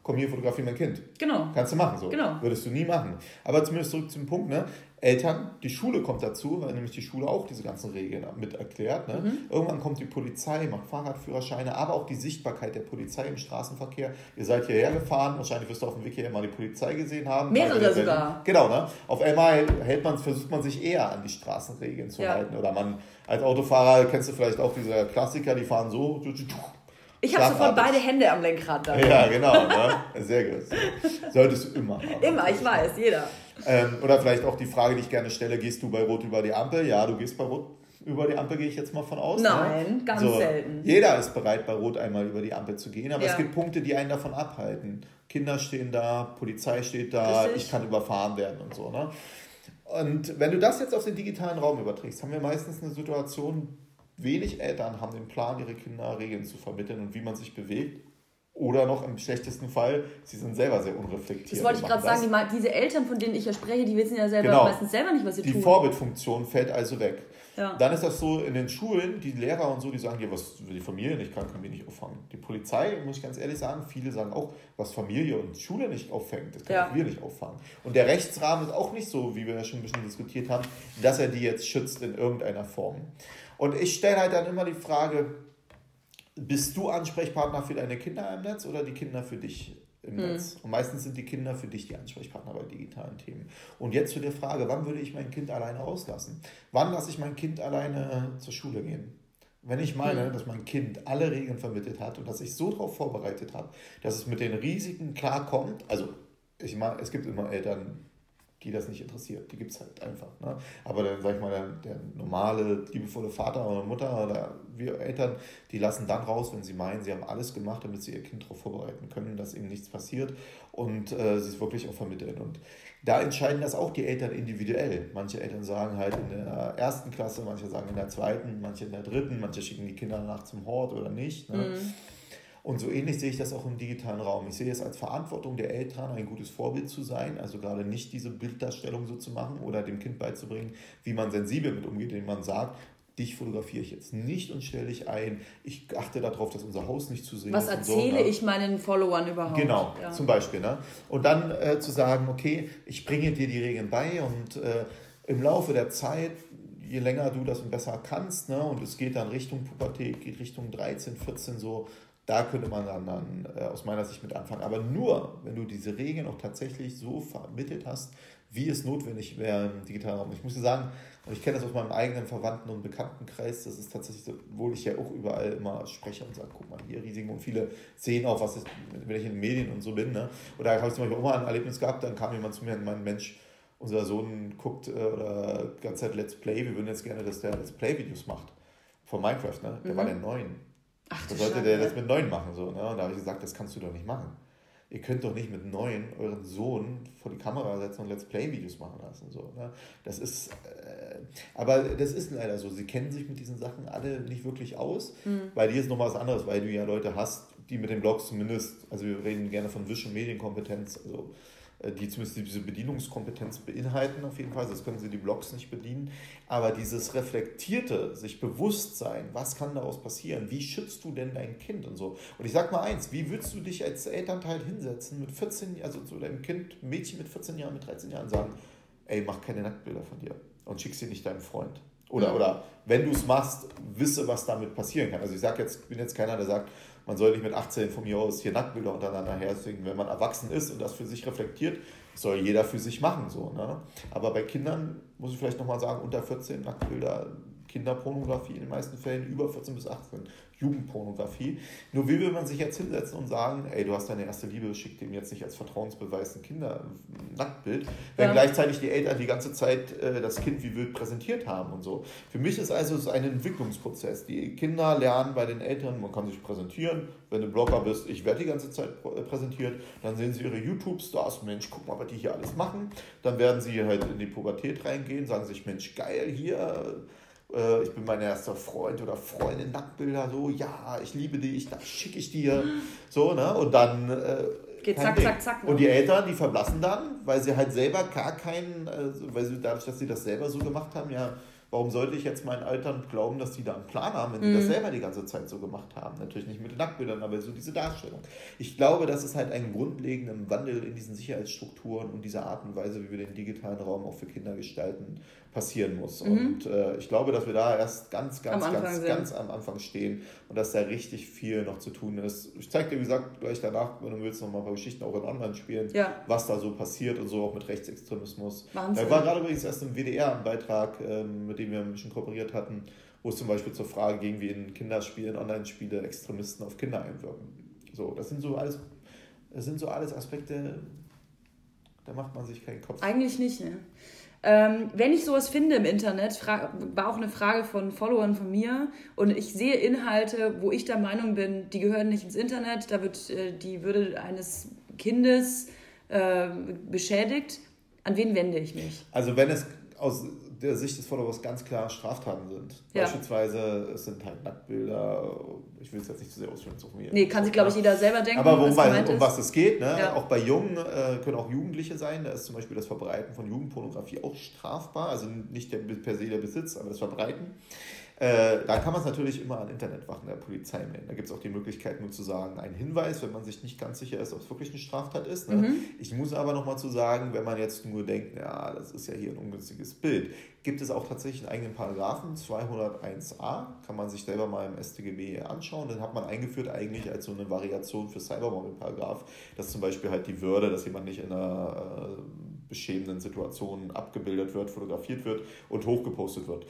komm hier, fotografiere mein Kind. Genau. Kannst du machen so. Genau. Würdest du nie machen. Aber zumindest zurück zum Punkt, ne? Eltern, die Schule kommt dazu, weil nämlich die Schule auch diese ganzen Regeln mit erklärt. Ne? Mhm. Irgendwann kommt die Polizei, macht Fahrradführerscheine, aber auch die Sichtbarkeit der Polizei im Straßenverkehr. Ihr seid hierher gefahren, wahrscheinlich wirst du auf dem Weg hierher mal die Polizei gesehen haben. Mehrere sogar. Genau, ne? Auf einmal hält man, versucht man sich eher an die Straßenregeln zu ja. halten. Oder man als Autofahrer kennst du vielleicht auch diese Klassiker, die fahren so ich habe sofort beide Hände am Lenkrad da. Ja, genau. Ne? Sehr gut. Solltest du immer haben. Immer, ich weiß, jeder. Ähm, oder vielleicht auch die Frage, die ich gerne stelle, gehst du bei Rot über die Ampel? Ja, du gehst bei Rot über die Ampel, gehe ich jetzt mal von aus. Ne? Nein, ne? ganz so, selten. Jeder ist bereit, bei Rot einmal über die Ampel zu gehen, aber ja. es gibt Punkte, die einen davon abhalten. Kinder stehen da, Polizei steht da, Richtig. ich kann überfahren werden und so. Ne? Und wenn du das jetzt auf den digitalen Raum überträgst, haben wir meistens eine Situation, wenig Eltern haben den Plan, ihre Kinder Regeln zu vermitteln und wie man sich bewegt. Oder noch im schlechtesten Fall, sie sind selber sehr unreflektiert. Das wollte ich gerade sagen, die, diese Eltern, von denen ich ja spreche, die wissen ja selber genau. meistens selber nicht, was sie die tun. Die Vorbildfunktion fällt also weg. Ja. Dann ist das so in den Schulen, die Lehrer und so, die sagen, ja, was die Familie nicht kann, können wir nicht auffangen. Die Polizei, muss ich ganz ehrlich sagen, viele sagen auch, was Familie und Schule nicht auffängt, das können ja. wir nicht auffangen. Und der Rechtsrahmen ist auch nicht so, wie wir ja schon ein bisschen diskutiert haben, dass er die jetzt schützt in irgendeiner Form. Und ich stelle halt dann immer die Frage, bist du Ansprechpartner für deine Kinder im Netz oder die Kinder für dich im mhm. Netz? Und meistens sind die Kinder für dich die Ansprechpartner bei digitalen Themen. Und jetzt zu der Frage, wann würde ich mein Kind alleine auslassen? Wann lasse ich mein Kind alleine zur Schule gehen? Wenn ich meine, mhm. dass mein Kind alle Regeln vermittelt hat und dass ich so darauf vorbereitet habe, dass es mit den Risiken klarkommt, also ich meine, es gibt immer Eltern, die das nicht interessiert. Die gibt es halt einfach. Ne? Aber dann, sag ich mal, der, der, normale, liebevolle Vater oder Mutter oder wir Eltern, die lassen dann raus, wenn sie meinen, sie haben alles gemacht, damit sie ihr Kind darauf vorbereiten können, dass ihnen nichts passiert und äh, sie es wirklich auch vermitteln. Und da entscheiden das auch die Eltern individuell. Manche Eltern sagen halt in der ersten Klasse, manche sagen in der zweiten, manche in der dritten, manche schicken die Kinder danach zum Hort oder nicht. Ne? Mhm. Und so ähnlich sehe ich das auch im digitalen Raum. Ich sehe es als Verantwortung der Eltern, ein gutes Vorbild zu sein, also gerade nicht diese Bilddarstellung so zu machen oder dem Kind beizubringen, wie man sensibel mit umgeht, indem man sagt, dich fotografiere ich jetzt nicht und stelle dich ein. Ich achte darauf, dass unser Haus nicht zu sehen Was ist. Was erzähle so, ne? ich meinen Followern überhaupt? Genau, ja. zum Beispiel. Ne? Und dann äh, zu sagen, okay, ich bringe dir die Regeln bei und äh, im Laufe der Zeit, je länger du das besser kannst, ne, und es geht dann Richtung Pubertät, geht Richtung 13, 14 so, da könnte man dann, dann äh, aus meiner Sicht mit anfangen. Aber nur, wenn du diese Regeln auch tatsächlich so vermittelt hast, wie es notwendig wäre im digitalen Raum. Ich muss dir sagen, und ich kenne das aus meinem eigenen Verwandten- und Bekanntenkreis, das ist tatsächlich so, obwohl ich ja auch überall immer spreche und sage, guck mal, hier Risiken und viele sehen auch, was ist, wenn ich in den Medien und so bin. Ne? Oder habe ich zum Beispiel auch mal ein Erlebnis gehabt, dann kam jemand zu mir und meinte, Mensch, unser Sohn guckt äh, oder die ganze Zeit Let's Play, wir würden jetzt gerne, dass der Let's Play-Videos macht von Minecraft, ne? Der mhm. war der neun. Ach, da sollte der das mit neun machen. So, ne? Und da habe ich gesagt, das kannst du doch nicht machen. Ihr könnt doch nicht mit neun euren Sohn vor die Kamera setzen und Let's Play-Videos machen lassen. So, ne? Das ist, äh, aber das ist leider so. Sie kennen sich mit diesen Sachen alle nicht wirklich aus. Mhm. Bei dir ist noch was anderes, weil du ja Leute hast, die mit den Blogs zumindest, also wir reden gerne von Vision Medienkompetenz, also die zumindest diese Bedienungskompetenz beinhalten auf jeden Fall, das können sie die Blogs nicht bedienen, aber dieses reflektierte, sich bewusst sein, was kann daraus passieren, wie schützt du denn dein Kind und so. Und ich sag mal eins, wie würdest du dich als Elternteil hinsetzen mit 14, also zu deinem Kind, Mädchen mit 14 Jahren, mit 13 Jahren sagen, ey, mach keine Nacktbilder von dir und schick sie nicht deinem Freund. Oder, mhm. oder wenn du es machst, wisse, was damit passieren kann. Also ich sag jetzt, bin jetzt keiner, der sagt, man soll nicht mit 18 von mir aus hier Nacktbilder untereinander hersingen. Wenn man erwachsen ist und das für sich reflektiert, soll jeder für sich machen. So, ne? Aber bei Kindern muss ich vielleicht nochmal sagen, unter 14 Nacktbilder Kinderpornografie in den meisten Fällen über 14 bis 18. Jugendpornografie. Nur wie will man sich jetzt hinsetzen und sagen, ey, du hast deine erste Liebe, schick dem jetzt nicht als Vertrauensbeweis ein Kinder-Nacktbild, wenn ja. gleichzeitig die Eltern die ganze Zeit äh, das Kind wie wild präsentiert haben und so. Für mich ist also es ein Entwicklungsprozess. Die Kinder lernen bei den Eltern, man kann sich präsentieren, wenn du Blogger bist, ich werde die ganze Zeit präsentiert, dann sehen sie ihre YouTube-Stars, Mensch, guck mal, was die hier alles machen. Dann werden sie halt in die Pubertät reingehen, sagen sich, Mensch, geil, hier äh, ich bin mein erster Freund oder Freundin, Nacktbilder, so, ja, ich liebe dich, das schicke ich dir, so, ne, und dann... Äh, Geht zack, zack, zack. Ne? Und die Eltern, die verblassen dann, weil sie halt selber gar keinen, äh, weil sie dadurch, dass sie das selber so gemacht haben, ja, Warum sollte ich jetzt meinen Eltern glauben, dass die da einen Plan haben, wenn die mhm. das selber die ganze Zeit so gemacht haben? Natürlich nicht mit Nacktbildern, aber so diese Darstellung. Ich glaube, dass es halt einen grundlegenden Wandel in diesen Sicherheitsstrukturen und dieser Art und Weise, wie wir den digitalen Raum auch für Kinder gestalten, passieren muss. Mhm. Und äh, ich glaube, dass wir da erst ganz, ganz, am ganz, sind. ganz am Anfang stehen und dass da richtig viel noch zu tun ist. Ich zeige dir, wie gesagt, gleich danach, wenn du willst, noch mal ein paar Geschichten auch in Online-Spielen, ja. was da so passiert und so auch mit Rechtsextremismus. Wahnsinn. Da war gerade übrigens erst im WDR ein Beitrag, ähm, mit dem wir ein bisschen kooperiert hatten, wo es zum Beispiel zur Frage ging, wie in Kinderspielen, Online-Spiele Extremisten auf Kinder einwirken. So, das sind so alles, das sind so alles Aspekte, da macht man sich keinen Kopf. Eigentlich nicht, ne? Ähm, wenn ich sowas finde im Internet, war auch eine Frage von Followern von mir und ich sehe Inhalte, wo ich der Meinung bin, die gehören nicht ins Internet, da wird äh, die Würde eines Kindes äh, beschädigt. An wen wende ich mich? Also wenn es aus der Sicht des Followers ganz klar Straftaten sind. Ja. Beispielsweise, es sind halt Nacktbilder, ich will es jetzt nicht zu sehr ausführen, mir. Nee, kann sich, glaube ich, jeder selber denken. Aber wo, was um was es geht, ne? Ja. auch bei Jungen äh, können auch Jugendliche sein, da ist zum Beispiel das Verbreiten von Jugendpornografie auch strafbar, also nicht der, per se der Besitz, aber das Verbreiten. Äh, da kann man es natürlich immer an Internetwachen der Polizei melden. Da gibt es auch die Möglichkeit, nur zu sagen, ein Hinweis, wenn man sich nicht ganz sicher ist, ob es wirklich eine Straftat ist. Ne? Mhm. Ich muss aber nochmal zu sagen, wenn man jetzt nur denkt, ja, das ist ja hier ein ungünstiges Bild, gibt es auch tatsächlich einen eigenen Paragraphen, 201a, kann man sich selber mal im StGB anschauen. Den hat man eingeführt eigentlich als so eine Variation für Cybermobbing-Paragraph, dass zum Beispiel halt die Würde, dass jemand nicht in einer äh, beschämenden Situation abgebildet wird, fotografiert wird und hochgepostet wird.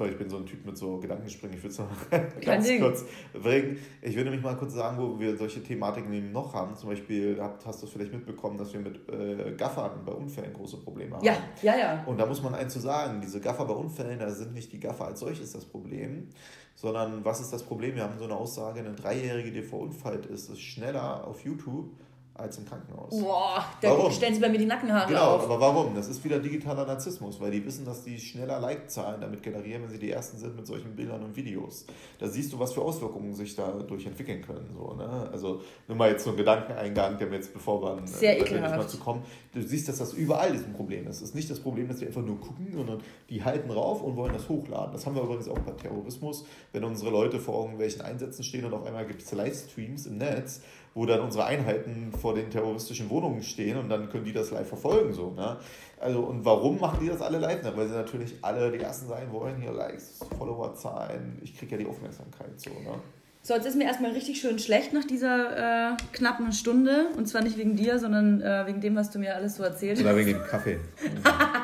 Sorry, ich bin so ein Typ mit so Gedankenspringen. Ich würde es noch ganz Ding. kurz bringen. Ich würde nämlich mal kurz sagen, wo wir solche Thematiken eben noch haben. Zum Beispiel habt, hast du es vielleicht mitbekommen, dass wir mit äh, Gaffern bei Unfällen große Probleme haben. Ja, ja, ja. Und da muss man eins zu sagen, diese Gaffer bei Unfällen, da sind nicht die Gaffer als solches das Problem, sondern was ist das Problem? Wir haben so eine Aussage, eine Dreijährige, die verunfallt ist, ist schneller auf YouTube als im Krankenhaus. Boah, da stellen sie bei mir die Nackenhaare genau, auf. Genau, aber warum? Das ist wieder digitaler Narzissmus, weil die wissen, dass die schneller Like-Zahlen damit generieren, wenn sie die Ersten sind mit solchen Bildern und Videos. Da siehst du, was für Auswirkungen sich dadurch entwickeln können. So, ne? Also nur mal jetzt so ein Gedankeneingang, der mir jetzt, bevor wir Sehr äh, mal zu kommen, du siehst, dass das überall ein Problem ist. Es ist nicht das Problem, dass die einfach nur gucken, sondern die halten rauf und wollen das hochladen. Das haben wir übrigens auch bei Terrorismus, wenn unsere Leute vor irgendwelchen Einsätzen stehen und auf einmal gibt es Livestreams im Netz, wo dann unsere Einheiten vor den terroristischen Wohnungen stehen und dann können die das live verfolgen. So, ne? Also, und warum machen die das alle live? Weil sie natürlich alle die Ersten sein wollen, hier Likes, Followerzahlen, ich kriege ja die Aufmerksamkeit. So, ne? So, jetzt ist mir erstmal richtig schön schlecht nach dieser äh, knappen Stunde. Und zwar nicht wegen dir, sondern äh, wegen dem, was du mir alles so erzählt hast. Oder wegen dem Kaffee.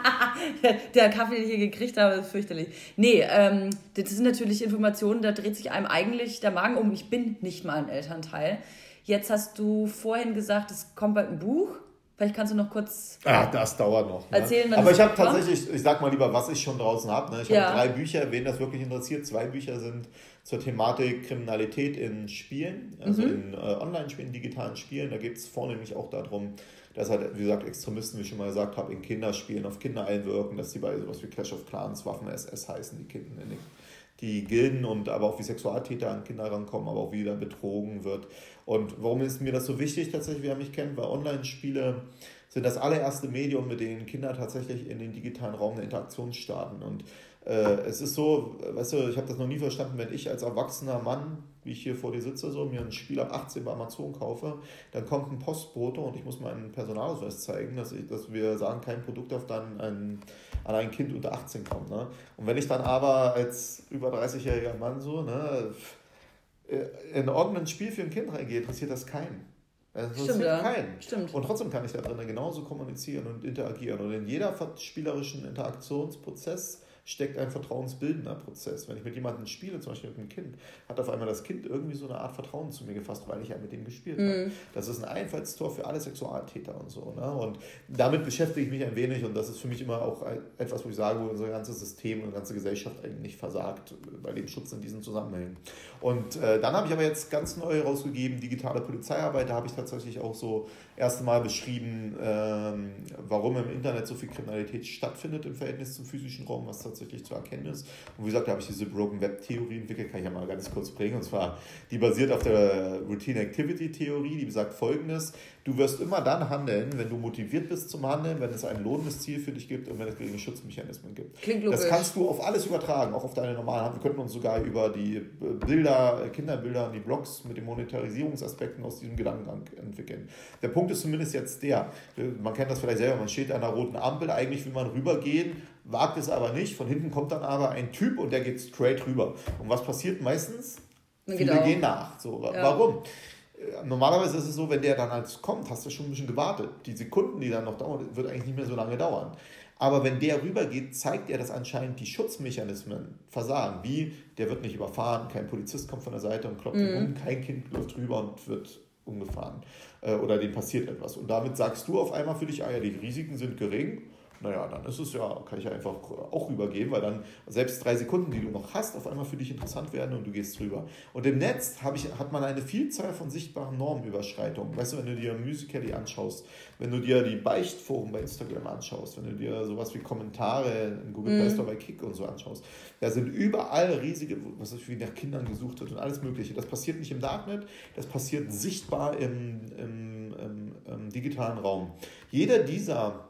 der Kaffee, den ich hier gekriegt habe, ist fürchterlich. Nee, ähm, das sind natürlich Informationen, da dreht sich einem eigentlich der Magen um. Ich bin nicht mal ein Elternteil. Jetzt hast du vorhin gesagt, es kommt bald ein Buch. Vielleicht kannst du noch kurz. Ah, das dauert noch. Ne? Erzählen, Aber ich habe tatsächlich, ich sag mal lieber, was ich schon draußen habe. Ne? Ich ja. habe drei Bücher, wen das wirklich interessiert. Zwei Bücher sind zur Thematik Kriminalität in Spielen, also mhm. in äh, Online-Spielen, digitalen Spielen. Da geht es vornehmlich auch darum, dass halt, wie gesagt, Extremisten, wie ich schon mal gesagt habe, in Kinderspielen auf Kinder einwirken, dass die bei sowas wie Clash of Clans, Waffen SS heißen, die Kinder in den die Gilden und aber auch wie Sexualtäter an Kinder rankommen, aber auch wie da betrogen wird. Und warum ist mir das so wichtig tatsächlich, wer mich kennt, weil Online-Spiele sind das allererste Medium, mit denen Kinder tatsächlich in den digitalen Raum eine Interaktion starten. Und Äh, es ist so, weißt du, ich habe das noch nie verstanden, wenn ich als erwachsener Mann, wie ich hier vor dir sitze, so mir ein Spiel ab 18 bei Amazon kaufe, dann kommt ein Postbote und ich muss meinen Personalausweis zeigen, dass, ich, dass wir sagen, kein Produkt darf dann ein, an ein Kind unter 18 kommen. Ne? Und wenn ich dann aber als über 30-jähriger Mann so, ne, in irgendein Spiel für ein Kind reingehe, interessiert das keinen. Das Stimmt, ja. keinen. Stimmt. Und trotzdem kann ich da drin genauso kommunizieren und interagieren. Und in jeder spielerischen Interaktionsprozess steckt ein vertrauensbildender Prozess. Wenn ich mit jemandem spiele, zum Beispiel mit einem Kind, hat auf einmal das Kind irgendwie so eine Art Vertrauen zu mir gefasst, weil ich ja mit dem gespielt mhm. habe. Das ist ein Einfallstor für alle Sexualtäter und so. Ne? Und damit beschäftige ich mich ein wenig und das ist für mich immer auch etwas, wo ich sage, wo unser ganzes System und ganze Gesellschaft eigentlich versagt bei dem Schutz in diesen Zusammenhängen. Und äh, dann habe ich aber jetzt ganz neu rausgegeben, digitale Polizeiarbeit. Da habe ich tatsächlich auch so erste Mal beschrieben, ähm, warum im Internet so viel Kriminalität stattfindet im Verhältnis zum physischen Raum, was tatsächlich zu erkennen ist. Und wie gesagt, da habe ich diese Broken Web Theorie entwickelt, kann ich ja mal ganz kurz bringen. Und zwar, die basiert auf der Routine Activity Theorie, die besagt folgendes: Du wirst immer dann handeln, wenn du motiviert bist zum Handeln, wenn es ein lohnendes Ziel für dich gibt und wenn es geringe Schutzmechanismen gibt. Klingt logisch. Das kannst du auf alles übertragen, auch auf deine normalen Hand. Wir könnten uns sogar über die Bilder, Kinderbilder und die Blogs mit den Monetarisierungsaspekten aus diesem Gedankengang entwickeln. Der Punkt ist zumindest jetzt der, man kennt das vielleicht selber, man steht an einer roten Ampel, eigentlich will man rübergehen, wagt es aber nicht, von hinten kommt dann aber ein Typ und der geht straight rüber. Und was passiert meistens? Viele genau. gehen nach. So, ja. Warum? Äh, normalerweise ist es so, wenn der dann halt kommt, hast du schon ein bisschen gewartet. Die Sekunden, die dann noch dauern, wird eigentlich nicht mehr so lange dauern. Aber wenn der rübergeht, zeigt er, dass anscheinend die Schutzmechanismen versagen. Wie, der wird nicht überfahren, kein Polizist kommt von der Seite und klopft ihn mhm. um, kein Kind läuft rüber und wird umgefahren. Äh, oder dem passiert etwas. Und damit sagst du auf einmal für dich, ah ja, die Risiken sind gering naja, dann ist es ja, kann ich ja einfach auch rübergehen, weil dann selbst drei Sekunden, die du noch hast, auf einmal für dich interessant werden und du gehst rüber. Und im Netz ich, hat man eine Vielzahl von sichtbaren Normenüberschreitungen. Weißt du, wenn du dir Musical.ly anschaust, wenn du dir die Beichtforen bei Instagram anschaust, wenn du dir sowas wie Kommentare in Google Play mhm. Store bei Kick und so anschaust, da sind überall riesige, was ist wie nach Kindern gesucht wird und alles Mögliche. Das passiert nicht im Darknet, das passiert sichtbar im, im, im, im digitalen Raum. Jeder dieser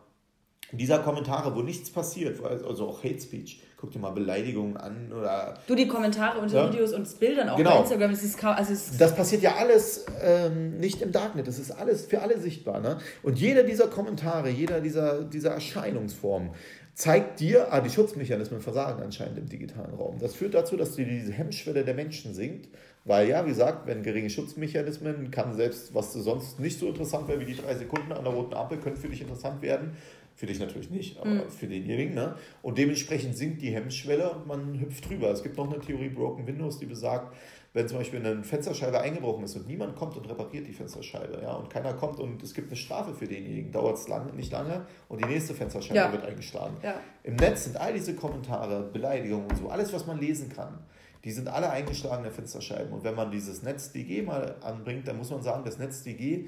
dieser Kommentare, wo nichts passiert, also auch Hate Speech, guck dir mal Beleidigungen an oder. Du, die Kommentare unter ja? Videos und Bildern auch genau. bei Instagram, das ist also ist Das passiert ja alles ähm, nicht im Darknet, das ist alles für alle sichtbar. Ne? Und jeder dieser Kommentare, jeder dieser, dieser Erscheinungsformen zeigt dir, ah, die Schutzmechanismen versagen anscheinend im digitalen Raum. Das führt dazu, dass dir diese Hemmschwelle der Menschen sinkt, weil ja, wie gesagt, wenn geringe Schutzmechanismen, kann selbst, was sonst nicht so interessant wäre wie die drei Sekunden an der roten Ampel, können für dich interessant werden. Für dich natürlich nicht, aber mhm. für denjenigen. Ne? Und dementsprechend sinkt die Hemmschwelle und man hüpft drüber. Es gibt noch eine Theorie Broken Windows, die besagt, wenn zum Beispiel eine Fensterscheibe eingebrochen ist und niemand kommt und repariert die Fensterscheibe, ja, und keiner kommt und es gibt eine Strafe für denjenigen, dauert es lang, nicht lange und die nächste Fensterscheibe ja. wird eingeschlagen. Ja. Im Netz sind all diese Kommentare, Beleidigungen und so, alles, was man lesen kann, die sind alle eingeschlagene Fensterscheiben. Und wenn man dieses NetzDG mal anbringt, dann muss man sagen, das NetzDG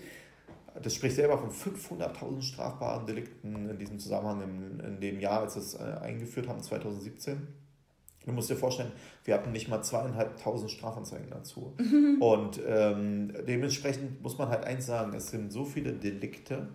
das spricht selber von 500.000 strafbaren Delikten in diesem Zusammenhang in, in dem Jahr, als es äh, eingeführt haben, 2017. Du musst dir vorstellen, wir hatten nicht mal zweieinhalbtausend Strafanzeigen dazu. Und ähm, dementsprechend muss man halt eins sagen, es sind so viele Delikte,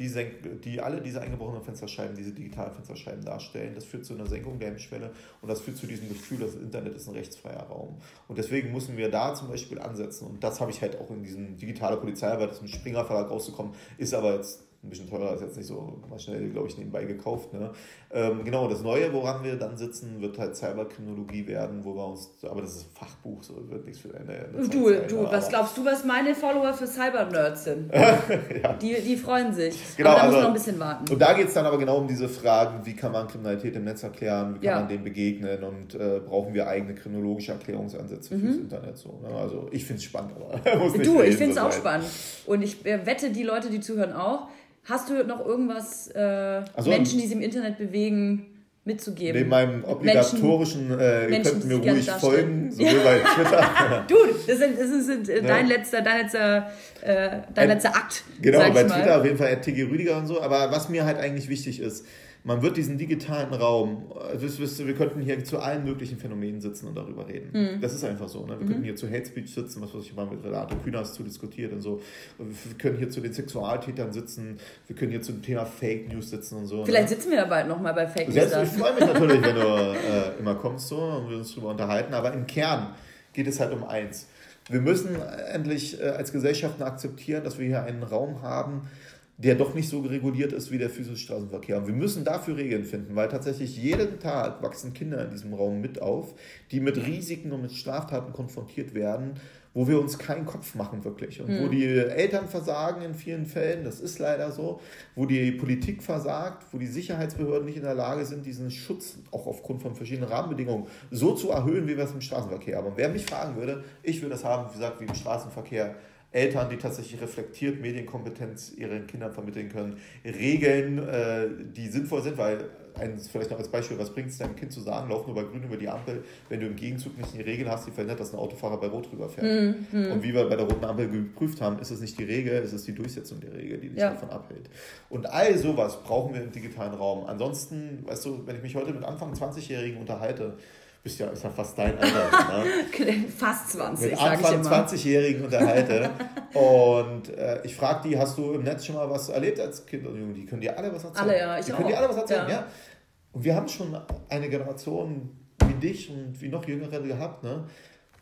die, die alle diese eingebrochenen Fensterscheiben, diese digitalen Fensterscheiben darstellen. Das führt zu einer Senkung der Hemmschwelle und das führt zu diesem Gefühl, das Internet ist ein rechtsfreier Raum. Und deswegen müssen wir da zum Beispiel ansetzen. Und das habe ich halt auch in diesem digitale Polizeiarbeit, das im Springer Verlag rauszukommen, ist aber jetzt ein bisschen teurer, ist jetzt nicht so mal schnell, glaube ich, nebenbei gekauft. Ne? Ähm, genau, das Neue, woran wir dann sitzen, wird halt Cyberkriminologie werden, wo wir uns, aber das ist ein Fachbuch, so wird nichts für deine. Du, du, du was glaubst du, was meine Follower für Cyber-Nerds sind? ja. die, die freuen sich. Genau, aber da also, muss noch ein bisschen warten. Und da geht es dann aber genau um diese Fragen, wie kann man Kriminalität im Netz erklären, wie kann ja. man dem begegnen und äh, brauchen wir eigene kriminologische Erklärungsansätze mhm. fürs Internet so. Ne? Also ich finde es spannend, aber Du, ich finde es auch spannend. Und ich äh, wette, die Leute, die zuhören, auch Hast du noch irgendwas äh, also, Menschen, die sich im Internet bewegen, mitzugeben? Neben meinem obligatorischen, äh, ihr könnt mir ruhig folgen, sowohl bei Twitter. du, das sind, das sind äh, dein, ja. letzter, dein letzter, äh, dein letzter Akt. Genau, bei Twitter auf jeden Fall TG Rüdiger und so. Aber was mir halt eigentlich wichtig ist, man wird diesen digitalen Raum, also wir könnten hier zu allen möglichen Phänomenen sitzen und darüber reden. Mhm. Das ist einfach so. Ne? Wir mhm. könnten hier zu Hate Speech sitzen, was, was ich mal mit Renato Kühners zu diskutiert und so. Wir können hier zu den Sexualtätern sitzen, wir können hier zum Thema Fake News sitzen und so. Vielleicht ne? sitzen wir ja bald nochmal bei Fake News. freue mich natürlich, wenn du äh, immer kommst so und wir uns darüber unterhalten. Aber im Kern geht es halt um eins. Wir müssen endlich äh, als Gesellschaften akzeptieren, dass wir hier einen Raum haben, der doch nicht so reguliert ist wie der physische Straßenverkehr. Und wir müssen dafür Regeln finden, weil tatsächlich jeden Tag wachsen Kinder in diesem Raum mit auf, die mit Risiken und mit Straftaten konfrontiert werden, wo wir uns keinen Kopf machen wirklich. Und mhm. wo hm. die Eltern versagen in vielen Fällen, das ist leider so, wo die Politik versagt, wo die Sicherheitsbehörden nicht in der Lage sind, diesen Schutz auch aufgrund von verschiedenen Rahmenbedingungen so zu erhöhen, wie wir es im Straßenverkehr haben. Und wer mich fragen würde, ich würde das haben, wie gesagt, wie im Straßenverkehr Eltern, die tatsächlich reflektiert Medienkompetenz ihren Kindern vermitteln können, Regeln, äh, die sinnvoll sind, weil ein, vielleicht noch als Beispiel, was bringt es deinem Kind zu sagen, lauf nur bei grün über die Ampel, wenn du im Gegenzug nicht die Regel hast, die verhindert, dass ein Autofahrer bei Rot rüberfährt. Mhm. Und wie wir bei der roten Ampel geprüft haben, ist es nicht die Regel, ist es die Durchsetzung der Regel, die dich ja. davon abhält. Und all sowas brauchen wir im digitalen Raum. Ansonsten, weißt du, wenn ich mich heute mit Anfang 20-Jährigen unterhalte, bist ja, ist ja fast dein Alter. Ne? fast 20. Mit Anfang 20-Jährigen unterhalte. und äh, ich frage die, hast du im Netz schon mal was erlebt als Kind und Jugend? Die können dir alle was erzählen. Alle, ja. Ich die auch. können dir alle was erzählen, ja. ja. Und wir haben schon eine Generation wie dich und wie noch Jüngere gehabt, ne?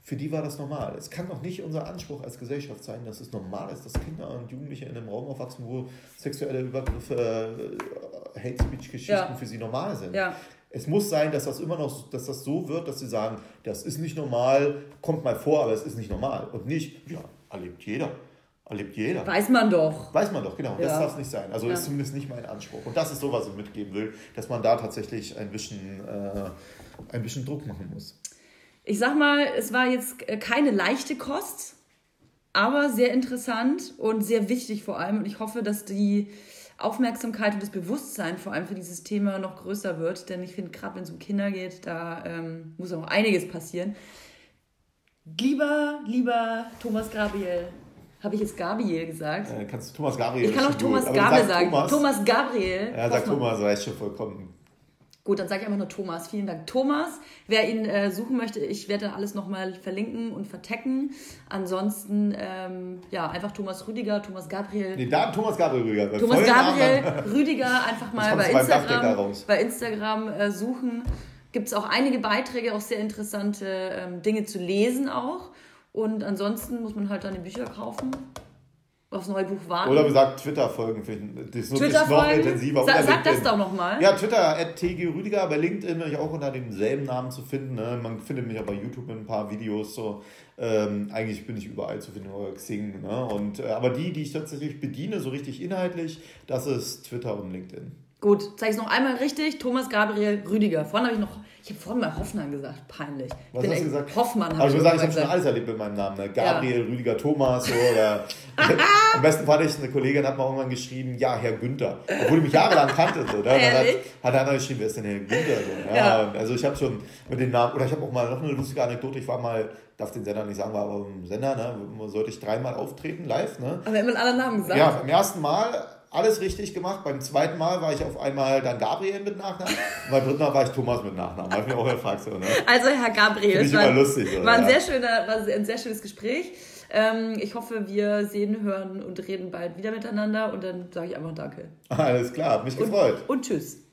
Für die war das normal. Es kann doch nicht unser Anspruch als Gesellschaft sein, dass es normal ist, dass Kinder und Jugendliche in einem Raum aufwachsen, wo sexuelle Übergriffe, äh, Hate Speech-Geschichten ja. für sie normal sind. Ja. Es muss sein, dass das immer noch, dass das so wird, dass sie sagen, das ist nicht normal, kommt mal vor, aber es ist nicht normal. Und nicht, ja, erlebt jeder. Erlebt jeder. Weiß man doch. Weiß man doch, genau. Ja. Das darf es nicht sein. Also ja. ist zumindest nicht mein Anspruch. Und das ist so, was ich mitgeben will, dass man da tatsächlich ein bisschen, äh, ein bisschen Druck machen muss. Ich sag mal, es war jetzt keine leichte Kost, aber sehr interessant und sehr wichtig vor allem. Und ich hoffe, dass die Aufmerksamkeit und das Bewusstsein vor allem für dieses Thema noch größer wird. Denn ich finde, gerade wenn es um Kinder geht, da ähm, muss auch einiges passieren. Lieber, lieber Thomas Gabriel, habe ich jetzt Gabriel gesagt? Äh, kannst du Thomas Gabriel Ich kann auch Thomas Gabriel sagen. Thomas, Thomas Gabriel. Ja, sag Thomas, reicht schon vollkommen. Gut, dann sage ich einfach nur Thomas. Vielen Dank, Thomas. Wer ihn äh, suchen möchte, ich werde alles nochmal verlinken und vertecken. Ansonsten, ähm, ja, einfach Thomas Rüdiger, Thomas Gabriel. Nee, da Thomas Gabriel Rüdiger. Thomas Gabriel Rüdiger einfach mal bei Instagram, bei Instagram äh, suchen. Gibt es auch einige Beiträge, auch sehr interessante ähm, Dinge zu lesen auch. Und ansonsten muss man halt dann die Bücher kaufen aufs neue Buch warten. Oder wie gesagt, Twitter folgen. Das ist Twitter noch intensiver. Sa sag das doch nochmal. Ja, Twitter, at TG Rüdiger, bei LinkedIn bin ich auch unter demselben Namen zu finden. Ne? Man findet mich auch bei YouTube mit ein paar Videos. So. Ähm, eigentlich bin ich überall zu finden, oder Xing. Ne? Und, äh, aber die, die ich tatsächlich bediene, so richtig inhaltlich, das ist Twitter und LinkedIn. Gut, zeige ich es noch einmal richtig. Thomas Gabriel Rüdiger. Vorhin habe ich noch, ich habe vorhin mal Hoffmann gesagt, peinlich. Was Bin hast du gesagt? Hoffmann habe also ich gesagt. ich habe schon alles erlebt mit meinem Namen. Ne? Gabriel, ja. Rüdiger, Thomas so, oder am besten fand ich, eine Kollegin hat mal irgendwann geschrieben, ja, Herr Günther. Obwohl ich mich jahrelang kannte. So, ne? Dann hat, hat einer geschrieben, wer ist denn Herr Günther? So, ja. ja. Also ich habe schon mit den Namen, oder ich habe auch mal noch eine lustige Anekdote, ich war mal darf den Sender nicht sagen, war aber im Sender, ne, sollte ich dreimal auftreten, live. Ne? Aber immer alle Namen gesagt. Ja, beim ersten Mal alles richtig gemacht. Beim zweiten Mal war ich auf einmal dann Gabriel mit Nachnamen. Und beim dritten Mal war ich Thomas mit Nachnamen. Habe ich mir auch gefragt. So, ne? Also Herr Gabriel, es war, lustig, so, war, ein ja. sehr schöner, war ein sehr schönes Gespräch. Ähm, ich hoffe, wir sehen, hören und reden bald wieder miteinander und dann sage ich einfach Danke. Alles klar, hat mich gefreut. und, und tschüss.